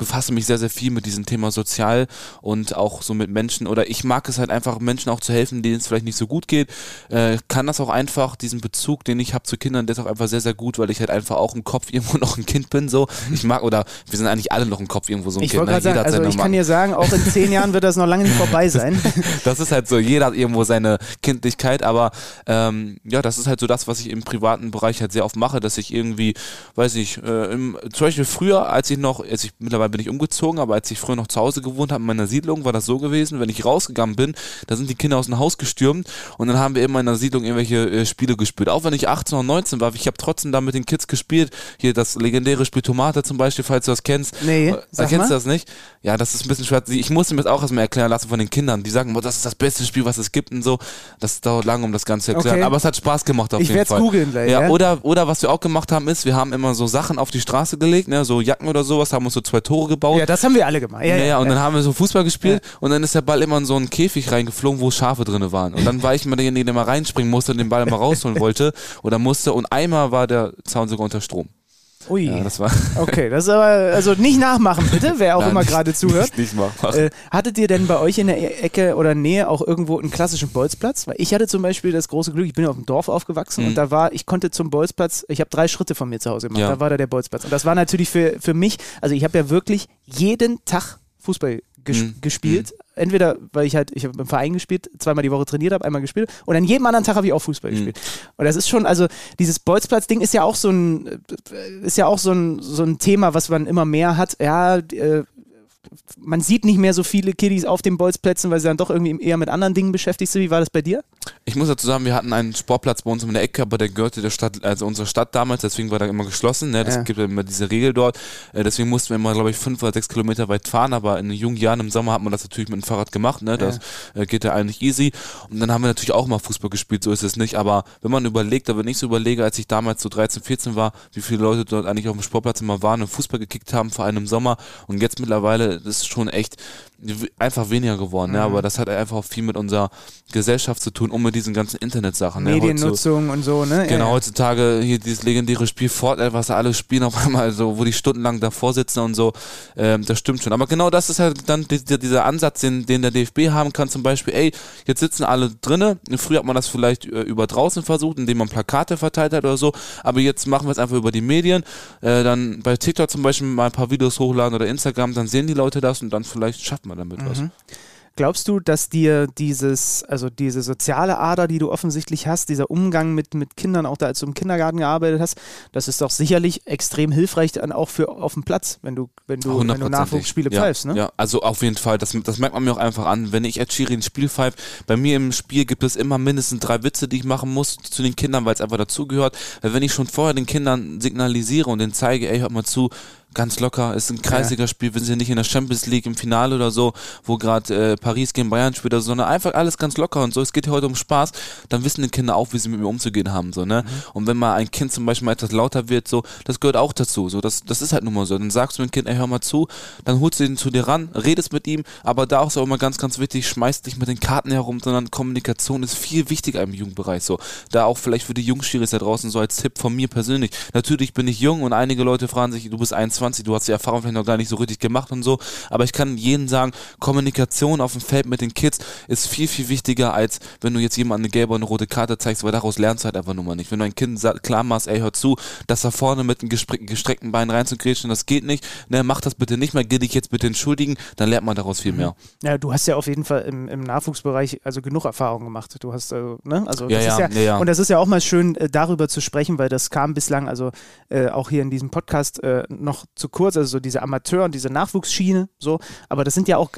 A: befasse mich sehr, sehr viel mit diesem Thema sozial und auch so mit Menschen oder ich mag es halt einfach, Menschen auch zu helfen, denen es vielleicht nicht so gut geht. Äh, kann das auch einfach, diesen Bezug, den ich habe zu Kindern, der ist auch einfach sehr, sehr gut, weil ich halt einfach auch im Kopf [LAUGHS] irgendwo noch ein Kind bin, so. Ich mag, oder wir sind eigentlich alle noch im Kopf irgendwo so ein
C: Ich
A: Kind. ne?
C: sagen, also ich kann dir sagen, auch in zehn Jahren wird das noch lange nicht vorbei sein. [LAUGHS]
A: Das ist halt so, jeder hat irgendwo seine Kindlichkeit, aber ähm, ja, das ist halt so das, was ich im privaten Bereich halt sehr oft mache, dass ich irgendwie, weiß ich, äh, im, zum Beispiel früher, als ich noch, als ich mittlerweile bin ich umgezogen, aber als ich früher noch zu Hause gewohnt habe in meiner Siedlung, war das so gewesen, wenn ich rausgegangen bin, da sind die Kinder aus dem Haus gestürmt und dann haben wir immer in der Siedlung irgendwelche äh, Spiele gespielt. Auch wenn ich 18 oder 19 war, ich habe trotzdem da mit den Kids gespielt. Hier das legendäre Spiel Tomate zum Beispiel, falls du das kennst.
C: Nee,
A: Äh,
C: sag
A: kennst du das nicht? Ja, das ist ein bisschen schwer. Ich musste mir das auch erstmal erklären lassen von den Kindern. Die sagen, boah, das ist das beste Spiel, was es gibt und so. Das dauert lange, um das Ganze zu erklären.
C: Okay.
A: Aber es hat Spaß gemacht auf
C: Ich
A: jeden Fall.
C: googeln gleich,
A: Ja,
C: ja?
A: Oder, oder was wir auch gemacht haben, ist, wir haben immer so Sachen auf die Straße gelegt, ne, so Jacken oder sowas, haben uns so zwei Tore gebaut.
C: ja, das haben wir alle gemacht. Ja,
A: Ja, ja, und
C: ja.
A: dann haben wir so Fußball gespielt und dann ist der Ball immer in so einen Käfig reingeflogen, wo Schafe drinne waren. Und dann war ich immer derjenige, der mal reinspringen musste und den Ball mal rausholen [LAUGHS] wollte oder musste. Und einmal war der Zaun sogar unter Strom.
C: Ui.
A: Ja, das war
C: okay, das ist aber, also nicht nachmachen bitte, wer auch
A: Nein,
C: immer gerade zuhört.
A: Nicht, machbar.
C: Äh, hattet ihr denn bei euch in der Ecke oder Nähe auch irgendwo einen klassischen Bolzplatz? Weil ich hatte zum Beispiel das große Glück, ich bin auf dem Dorf aufgewachsen und da war, ich konnte zum Bolzplatz, ich habe drei Schritte von mir zu Hause gemacht,
A: Ja.
C: da war da der Bolzplatz. Und das war natürlich für, für mich, also ich habe ja wirklich jeden Tag Fußball ges
A: Mhm.
C: gespielt. Entweder, weil ich halt, ich habe im Verein gespielt, zweimal die Woche trainiert habe, einmal gespielt und an jedem anderen Tag habe ich auch Fußball
A: Mhm.
C: gespielt. Und das ist schon, also dieses Bolzplatz-Ding ist ja auch so ein, äh, ist ja auch so ein, so ein Thema, was man immer mehr hat. Ja, äh, man sieht nicht mehr so viele Kiddies auf den Bolzplätzen, weil sie dann doch irgendwie eher mit anderen Dingen beschäftigt sind. Wie war das bei dir?
A: Ich muss dazu sagen, wir hatten einen Sportplatz bei uns in der Ecke, aber der gehörte der Stadt, also unserer Stadt damals, deswegen war der immer geschlossen. Ne? Das
C: Ja.
A: gibt ja immer diese Regel dort. Äh, deswegen mussten wir immer, glaube ich, fünf oder sechs Kilometer weit fahren, aber in den jungen Jahren im Sommer hat man das natürlich mit dem Fahrrad gemacht. Ne? Das äh, geht ja eigentlich easy. Und dann haben wir natürlich auch mal Fußball gespielt, so ist es nicht. Aber wenn man überlegt, aber wenn ich so überlege, als ich damals so 13, 14 war, wie viele Leute dort eigentlich auf dem Sportplatz immer waren und Fußball gekickt haben, vor allem im Sommer. Und jetzt mittlerweile, das ist schon echt einfach weniger geworden. Ne? Aber das hat einfach auch viel mit unserer Gesellschaft zu tun und mit diesen ganzen Internetsachen. Ne? Heutzu-
C: Mediennutzung und so, ne?
A: Genau,
C: Ja.
A: heutzutage hier dieses legendäre Spiel Fortnite, was alle spielen auf [LAUGHS] einmal so, wo die stundenlang davor sitzen und so, ähm, das stimmt schon. Aber genau das ist halt dann die, die, dieser Ansatz, den, den der DFB haben kann, zum Beispiel, ey, jetzt sitzen alle drinne, früher hat man das vielleicht äh, über draußen versucht, indem man Plakate verteilt hat oder so, aber jetzt machen wir es einfach über die Medien, äh, dann bei TikTok zum Beispiel mal ein paar Videos hochladen oder Instagram, dann sehen die Leute das und dann vielleicht schafft man damit was.
C: Glaubst du, dass dir dieses, also diese soziale Ader, die du offensichtlich hast, dieser Umgang mit, mit Kindern, auch da als du im Kindergarten gearbeitet hast, das ist doch sicherlich extrem hilfreich dann auch für auf dem Platz, wenn du, wenn du, wenn du. Nachwuchsspiele
A: ja,
C: pfeifst, ne?
A: Ja, also auf jeden Fall. Das, das merkt man mir auch einfach an. Wenn ich als Schiri ein Spiel pfeife, bei mir im Spiel gibt es immer mindestens drei Witze, die ich machen muss zu den Kindern, weil es einfach dazugehört. Weil wenn ich schon vorher den Kindern signalisiere und denen zeige, ey, hört mal zu, ganz locker. Ist ein Kreisligaspiel, wir sind ja nicht in der Champions League im Finale oder so, wo gerade äh, Paris gegen Bayern spielt, oder so, sondern einfach alles ganz locker und so. Es geht hier heute um Spaß. Dann wissen die Kinder auch, wie sie mit mir umzugehen haben, so, ne? Mhm. Und wenn mal ein Kind zum Beispiel mal etwas lauter wird, so, das gehört auch dazu, so, das, das ist halt nun mal so. Dann sagst du dem Kind, ey, hör mal zu, dann holst du ihn zu dir ran, redest mit ihm, aber da auch so immer ganz, ganz wichtig, schmeißt dich mit den Karten herum, sondern Kommunikation ist viel wichtiger im Jugendbereich, so. Da auch vielleicht für die Jungschiris da draußen so als Tipp von mir persönlich. Natürlich bin ich jung und einige Leute fragen sich, du bist 21, du hast die Erfahrung vielleicht noch gar nicht so richtig gemacht und so, aber ich kann jedem sagen, Kommunikation auf dem Feld mit den Kids ist viel, viel wichtiger, als wenn du jetzt jemandem eine gelbe und eine rote Karte zeigst, weil daraus lernst du halt einfach nur mal nicht. Wenn du ein Kind klar machst, ey, hör zu, dass da vorne mit einem gestreckten Bein reinzugrätschen, das geht nicht, ne, mach das bitte nicht mehr, geh dich jetzt bitte entschuldigen, dann lernt man daraus viel mhm. mehr.
C: Ja, du hast ja auf jeden Fall im, im Nachwuchsbereich also genug Erfahrung gemacht. Du hast, also, ne, also
A: ja, ja,
C: ja,
A: ja, ja,
C: und das ist ja auch mal schön, äh, darüber zu sprechen, weil das kam bislang, also äh, auch hier in diesem Podcast äh, noch zu kurz, also so diese Amateur- und diese Nachwuchsschiene, so, aber das sind ja auch,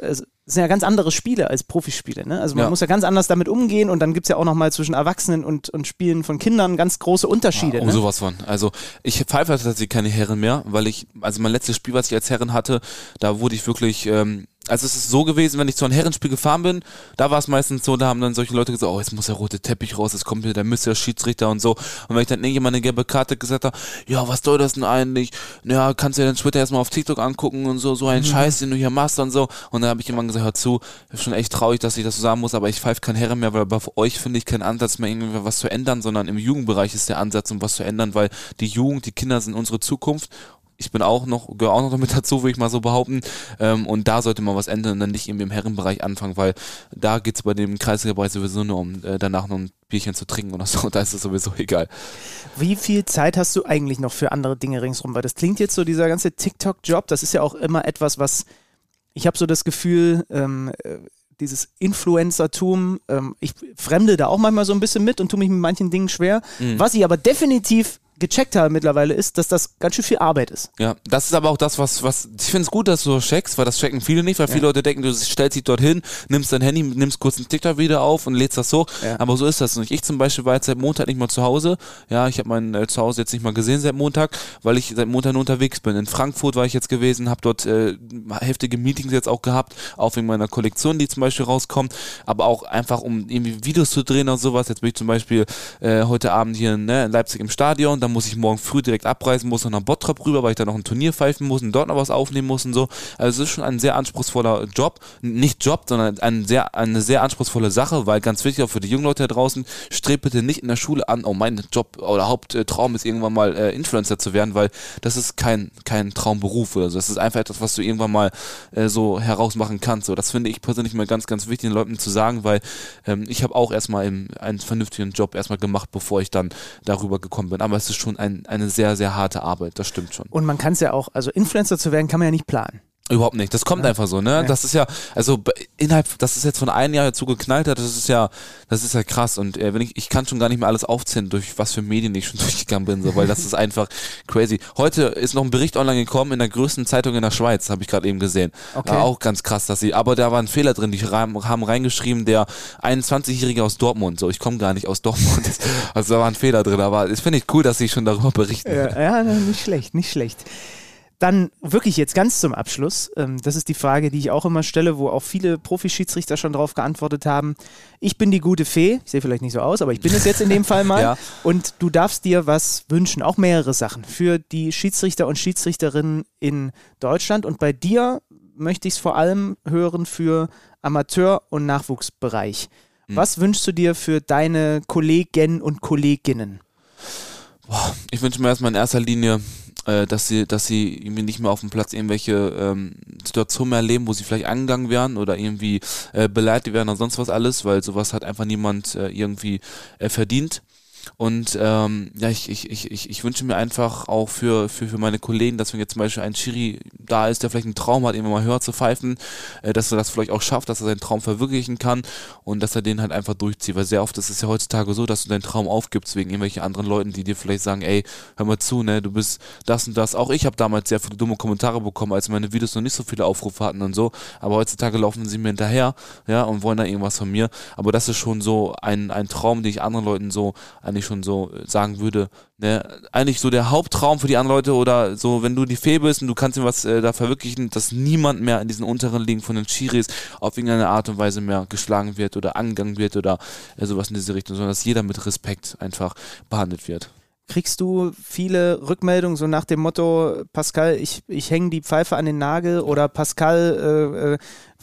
C: sind ja ganz andere Spiele als Profispiele. Ne? Also man ja. muss ja ganz anders damit umgehen und dann gibt es ja auch nochmal zwischen Erwachsenen und, und Spielen von Kindern ganz große Unterschiede. Ja,
A: um
C: ne?
A: sowas von. Also ich pfeife tatsächlich keine Herren mehr, weil ich, also mein letztes Spiel, was ich als Herren hatte, da wurde ich wirklich ähm, also es ist so gewesen, wenn ich zu einem Herrenspiel gefahren bin, da war es meistens so, da haben dann solche Leute gesagt, oh, jetzt muss der rote Teppich raus, jetzt kommt wieder der Mr. Schiedsrichter und so. Und wenn ich dann irgendjemand eine gelbe Karte gesagt habe, ja, was soll das denn eigentlich? Ja, kannst du dir den Twitter erstmal auf TikTok angucken und so, so ein mhm. Scheiß, den du hier machst und so. Und dann habe ich jemand gesagt, hör zu, ist schon echt traurig, dass ich das so sagen muss, aber ich pfeife kein Herren mehr, weil bei euch finde ich keinen Ansatz mehr, irgendwie was zu ändern, sondern im Jugendbereich ist der Ansatz, um was zu ändern, weil die Jugend, die Kinder sind unsere Zukunft ich bin auch noch, gehöre auch noch damit [LAUGHS] dazu, würde ich mal so behaupten. Ähm, und da sollte man was ändern und dann nicht irgendwie im Herrenbereich anfangen, weil da geht es bei dem Kreisliga-Bereich sowieso nur um äh, danach noch ein Bierchen zu trinken oder so. [LAUGHS] Da ist es sowieso egal.
C: Wie viel Zeit hast du eigentlich noch für andere Dinge ringsrum? Weil das klingt jetzt so, dieser ganze TikTok-Job, das ist ja auch immer etwas, was ich habe so das Gefühl, ähm, äh, dieses Influencertum, ähm, ich fremde da auch manchmal so ein bisschen mit und tue mich mit manchen Dingen schwer. Mhm. Was ich aber definitiv gecheckt habe mittlerweile ist, dass das ganz schön viel Arbeit ist.
A: Ja, das ist aber auch das, was, was ich finde es gut, dass du das checkst, weil das checken viele nicht, weil ja. viele Leute denken, du stellst dich dorthin, nimmst dein Handy, nimmst kurz einen TikTok wieder auf und lädst das hoch. Ja. Aber so ist das nicht. Ich zum Beispiel war jetzt seit Montag nicht mal zu Hause. Ja, ich habe mein äh, Zuhause jetzt nicht mal gesehen seit Montag, weil ich seit Montag unterwegs bin. In Frankfurt war ich jetzt gewesen, habe dort äh, heftige Meetings jetzt auch gehabt, auch wegen meiner Kollektion, die zum Beispiel rauskommt, aber auch einfach um irgendwie Videos zu drehen und sowas. Jetzt bin ich zum Beispiel äh, heute Abend hier ne, in Leipzig im Stadion, da muss ich morgen früh direkt abreisen muss und nach Bottrop rüber, weil ich da noch ein Turnier pfeifen muss und dort noch was aufnehmen muss und so. Also es ist schon ein sehr anspruchsvoller Job. Nicht Job, sondern ein sehr, eine sehr anspruchsvolle Sache, weil ganz wichtig auch für die jungen Leute da draußen, strebt bitte nicht in der Schule an, oh mein Job oder Haupttraum ist irgendwann mal äh, Influencer zu werden, weil das ist kein, kein Traumberuf oder so. Das ist einfach etwas, was du irgendwann mal äh, so herausmachen kannst. So, das finde ich persönlich mal ganz, ganz wichtig, den Leuten zu sagen, weil ähm, ich habe auch erstmal einen vernünftigen Job erstmal gemacht, bevor ich dann darüber gekommen bin. Aber es ist schon ein, eine sehr, sehr harte Arbeit, das stimmt schon.
C: Und man kann es ja auch, also Influencer zu werden, kann man ja nicht planen.
A: Überhaupt nicht. Das kommt ja. einfach so, ne? Ja. Das ist ja, also innerhalb, das ist jetzt von einem Jahr dazu geknallt hat, das ist ja, das ist ja krass. Und äh, wenn ich, ich kann schon gar nicht mehr alles aufzählen, durch was für Medien ich schon [LAUGHS] durchgegangen bin, so, weil das ist einfach crazy. Heute ist noch ein Bericht online gekommen in der größten Zeitung in der Schweiz, habe ich gerade eben gesehen. Okay. Äh, auch ganz krass, dass sie, aber da war ein Fehler drin, die haben reingeschrieben, der 21-Jährige aus Dortmund, so, ich komme gar nicht aus Dortmund, [LAUGHS] also da war ein Fehler drin, aber das finde ich cool, dass sie schon darüber berichten.
C: Ja, ja, nicht schlecht, nicht schlecht. Dann wirklich jetzt ganz zum Abschluss. Ähm, das ist die Frage, die ich auch immer stelle, wo auch viele Profischiedsrichter schon darauf geantwortet haben. Ich bin die gute Fee. Ich sehe vielleicht nicht so aus, aber ich bin es jetzt in dem Fall mal. [LAUGHS] Ja. Und du darfst dir was wünschen, auch mehrere Sachen für die Schiedsrichter und Schiedsrichterinnen in Deutschland. Und bei dir möchte ich es vor allem hören für Amateur- und Nachwuchsbereich. Mhm. Was wünschst du dir für deine Kollegen und Kolleginnen?
A: Ich wünsche mir erstmal in erster Linie äh, dass sie, dass sie irgendwie nicht mehr auf dem Platz irgendwelche ähm, Situationen mehr erleben, wo sie vielleicht angegangen werden oder irgendwie äh, beleidigt werden oder sonst was alles, weil sowas hat einfach niemand äh, irgendwie äh, verdient. Und ähm, ja, ich, ich, ich, ich wünsche mir einfach auch für, für, für meine Kollegen, dass wenn jetzt zum Beispiel ein Chiri da ist, der vielleicht einen Traum hat, irgendwann mal höher zu pfeifen, äh, dass er das vielleicht auch schafft, dass er seinen Traum verwirklichen kann und dass er den halt einfach durchzieht. Weil sehr oft ist es ja heutzutage so, dass du deinen Traum aufgibst wegen irgendwelchen anderen Leuten, die dir vielleicht sagen, ey, hör mal zu, ne, du bist das und das. Auch ich habe damals sehr viele dumme Kommentare bekommen, als meine Videos noch nicht so viele Aufrufe hatten und so. Aber heutzutage laufen sie mir hinterher, ja, und wollen da irgendwas von mir. Aber das ist schon so ein, ein Traum, den ich anderen Leuten so eigentlich schon so äh, sagen würde, ne, eigentlich so der Haupttraum für die anderen Leute oder so, wenn du die Fee bist und du kannst dir was äh, da verwirklichen, dass niemand mehr in diesen unteren Ligen von den Chiris auf irgendeine Art und Weise mehr geschlagen wird oder angegangen wird oder äh, sowas in diese Richtung, sondern dass jeder mit Respekt einfach behandelt wird.
C: Kriegst du viele Rückmeldungen so nach dem Motto, Pascal, ich, ich hänge die Pfeife an den Nagel oder Pascal, äh, äh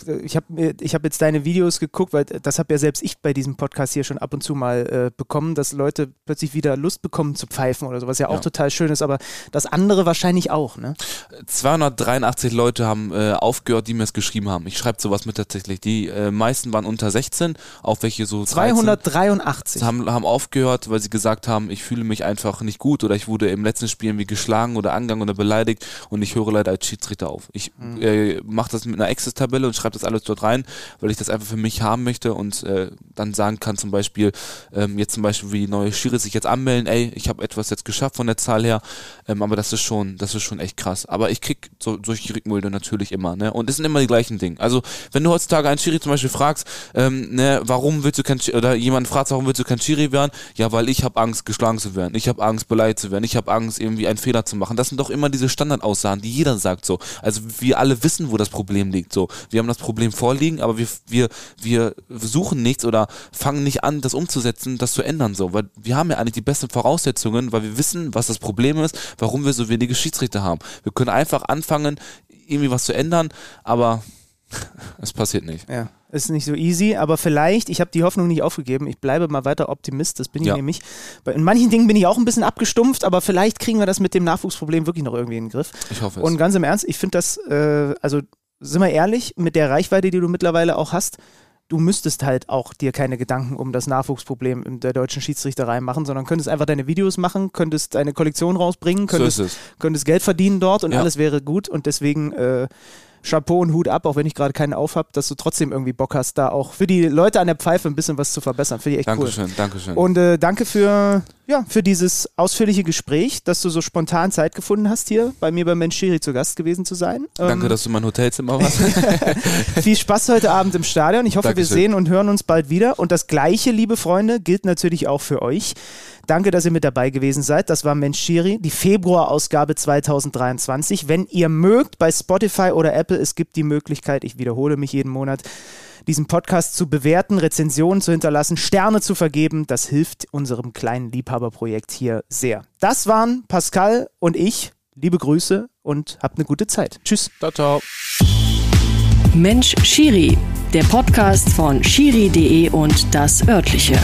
C: ich habe ich hab jetzt deine Videos geguckt, weil das habe ja selbst ich bei diesem Podcast hier schon ab und zu mal äh, bekommen, dass Leute plötzlich wieder Lust bekommen zu pfeifen oder so, was ja auch ja. total schön ist, aber das andere wahrscheinlich auch, ne?
A: 283 Leute haben äh, aufgehört, die mir es geschrieben haben. Ich schreibe sowas mit tatsächlich. Die äh, meisten waren unter 16, auch welche so
C: 283
A: haben, haben aufgehört, weil sie gesagt haben, ich fühle mich einfach nicht gut oder ich wurde im letzten Spiel irgendwie geschlagen oder angegangen oder beleidigt und ich höre leider als Schiedsrichter auf. Ich mhm. äh, mache das mit einer Access-Tabelle und schreibe schreibe das alles dort rein, weil ich das einfach für mich haben möchte und äh, dann sagen kann zum Beispiel, ähm, jetzt zum Beispiel wie neue Schiri sich jetzt anmelden, ey, ich habe etwas jetzt geschafft von der Zahl her, ähm, aber das ist schon, das ist schon echt krass. Aber ich krieg so, solche Rückmeldungen natürlich immer, ne? Und es sind immer die gleichen Dinge. Also wenn du heutzutage einen Schiri zum Beispiel fragst, ähm, ne, warum willst du kein Schiri, oder jemand fragt, warum willst du kein Schiri werden? Ja, weil ich habe Angst, geschlagen zu werden. Ich habe Angst, beleidigt zu werden. Ich habe Angst, irgendwie einen Fehler zu machen. Das sind doch immer diese Standardaussagen, die jeder sagt so. Also wir alle wissen, wo das Problem liegt. So, wir haben das Problem vorliegen, aber wir, wir, wir suchen nichts oder fangen nicht an, das umzusetzen, das zu ändern, so, weil wir haben ja eigentlich die besten Voraussetzungen, weil wir wissen, was das Problem ist, warum wir so wenige Schiedsrichter haben. Wir können einfach anfangen, irgendwie was zu ändern, aber [LAUGHS] es passiert nicht.
C: Ja, ist nicht so easy, aber vielleicht, ich habe die Hoffnung nicht aufgegeben, ich bleibe mal weiter Optimist, das bin ich ja. nämlich. In manchen Dingen bin ich auch ein bisschen abgestumpft, aber vielleicht kriegen wir das mit dem Nachwuchsproblem wirklich noch irgendwie in den Griff.
A: Ich hoffe
C: es. Und ganz im Ernst, ich finde das, äh, also sind wir ehrlich, mit der Reichweite, die du mittlerweile auch hast, du müsstest halt auch dir keine Gedanken um das Nachwuchsproblem in der deutschen Schiedsrichterei machen, sondern könntest einfach deine Videos machen, könntest deine Kollektion rausbringen, könntest, so könntest Geld verdienen dort und ja. alles wäre gut und deswegen äh, Chapeau und Hut ab, auch wenn ich gerade keinen auf habe, dass du trotzdem irgendwie Bock hast, da auch für die Leute an der Pfeife ein bisschen was zu verbessern. Finde ich echt
A: Dankeschön,
C: cool.
A: Dankeschön.
C: Und äh, danke für, ja, für dieses ausführliche Gespräch, dass du so spontan Zeit gefunden hast, hier bei mir bei Menschiri zu Gast gewesen zu sein.
A: Danke, ähm, dass du mein Hotelzimmer warst. [LAUGHS]
C: viel Spaß heute Abend im Stadion. Ich hoffe, Dankeschön. wir sehen und hören uns bald wieder. Und das Gleiche, liebe Freunde, gilt natürlich auch für euch. Danke, dass ihr mit dabei gewesen seid. Das war Mensch Schiri, die Februarausgabe 2023. Wenn ihr mögt, bei Spotify oder Apple, es gibt die Möglichkeit, ich wiederhole mich jeden Monat, diesen Podcast zu bewerten, Rezensionen zu hinterlassen, Sterne zu vergeben. Das hilft unserem kleinen Liebhaberprojekt hier sehr. Das waren Pascal und ich. Liebe Grüße und habt eine gute Zeit. Tschüss.
A: Ciao, ciao.
B: Mensch Schiri, der Podcast von schiri.de und das örtliche.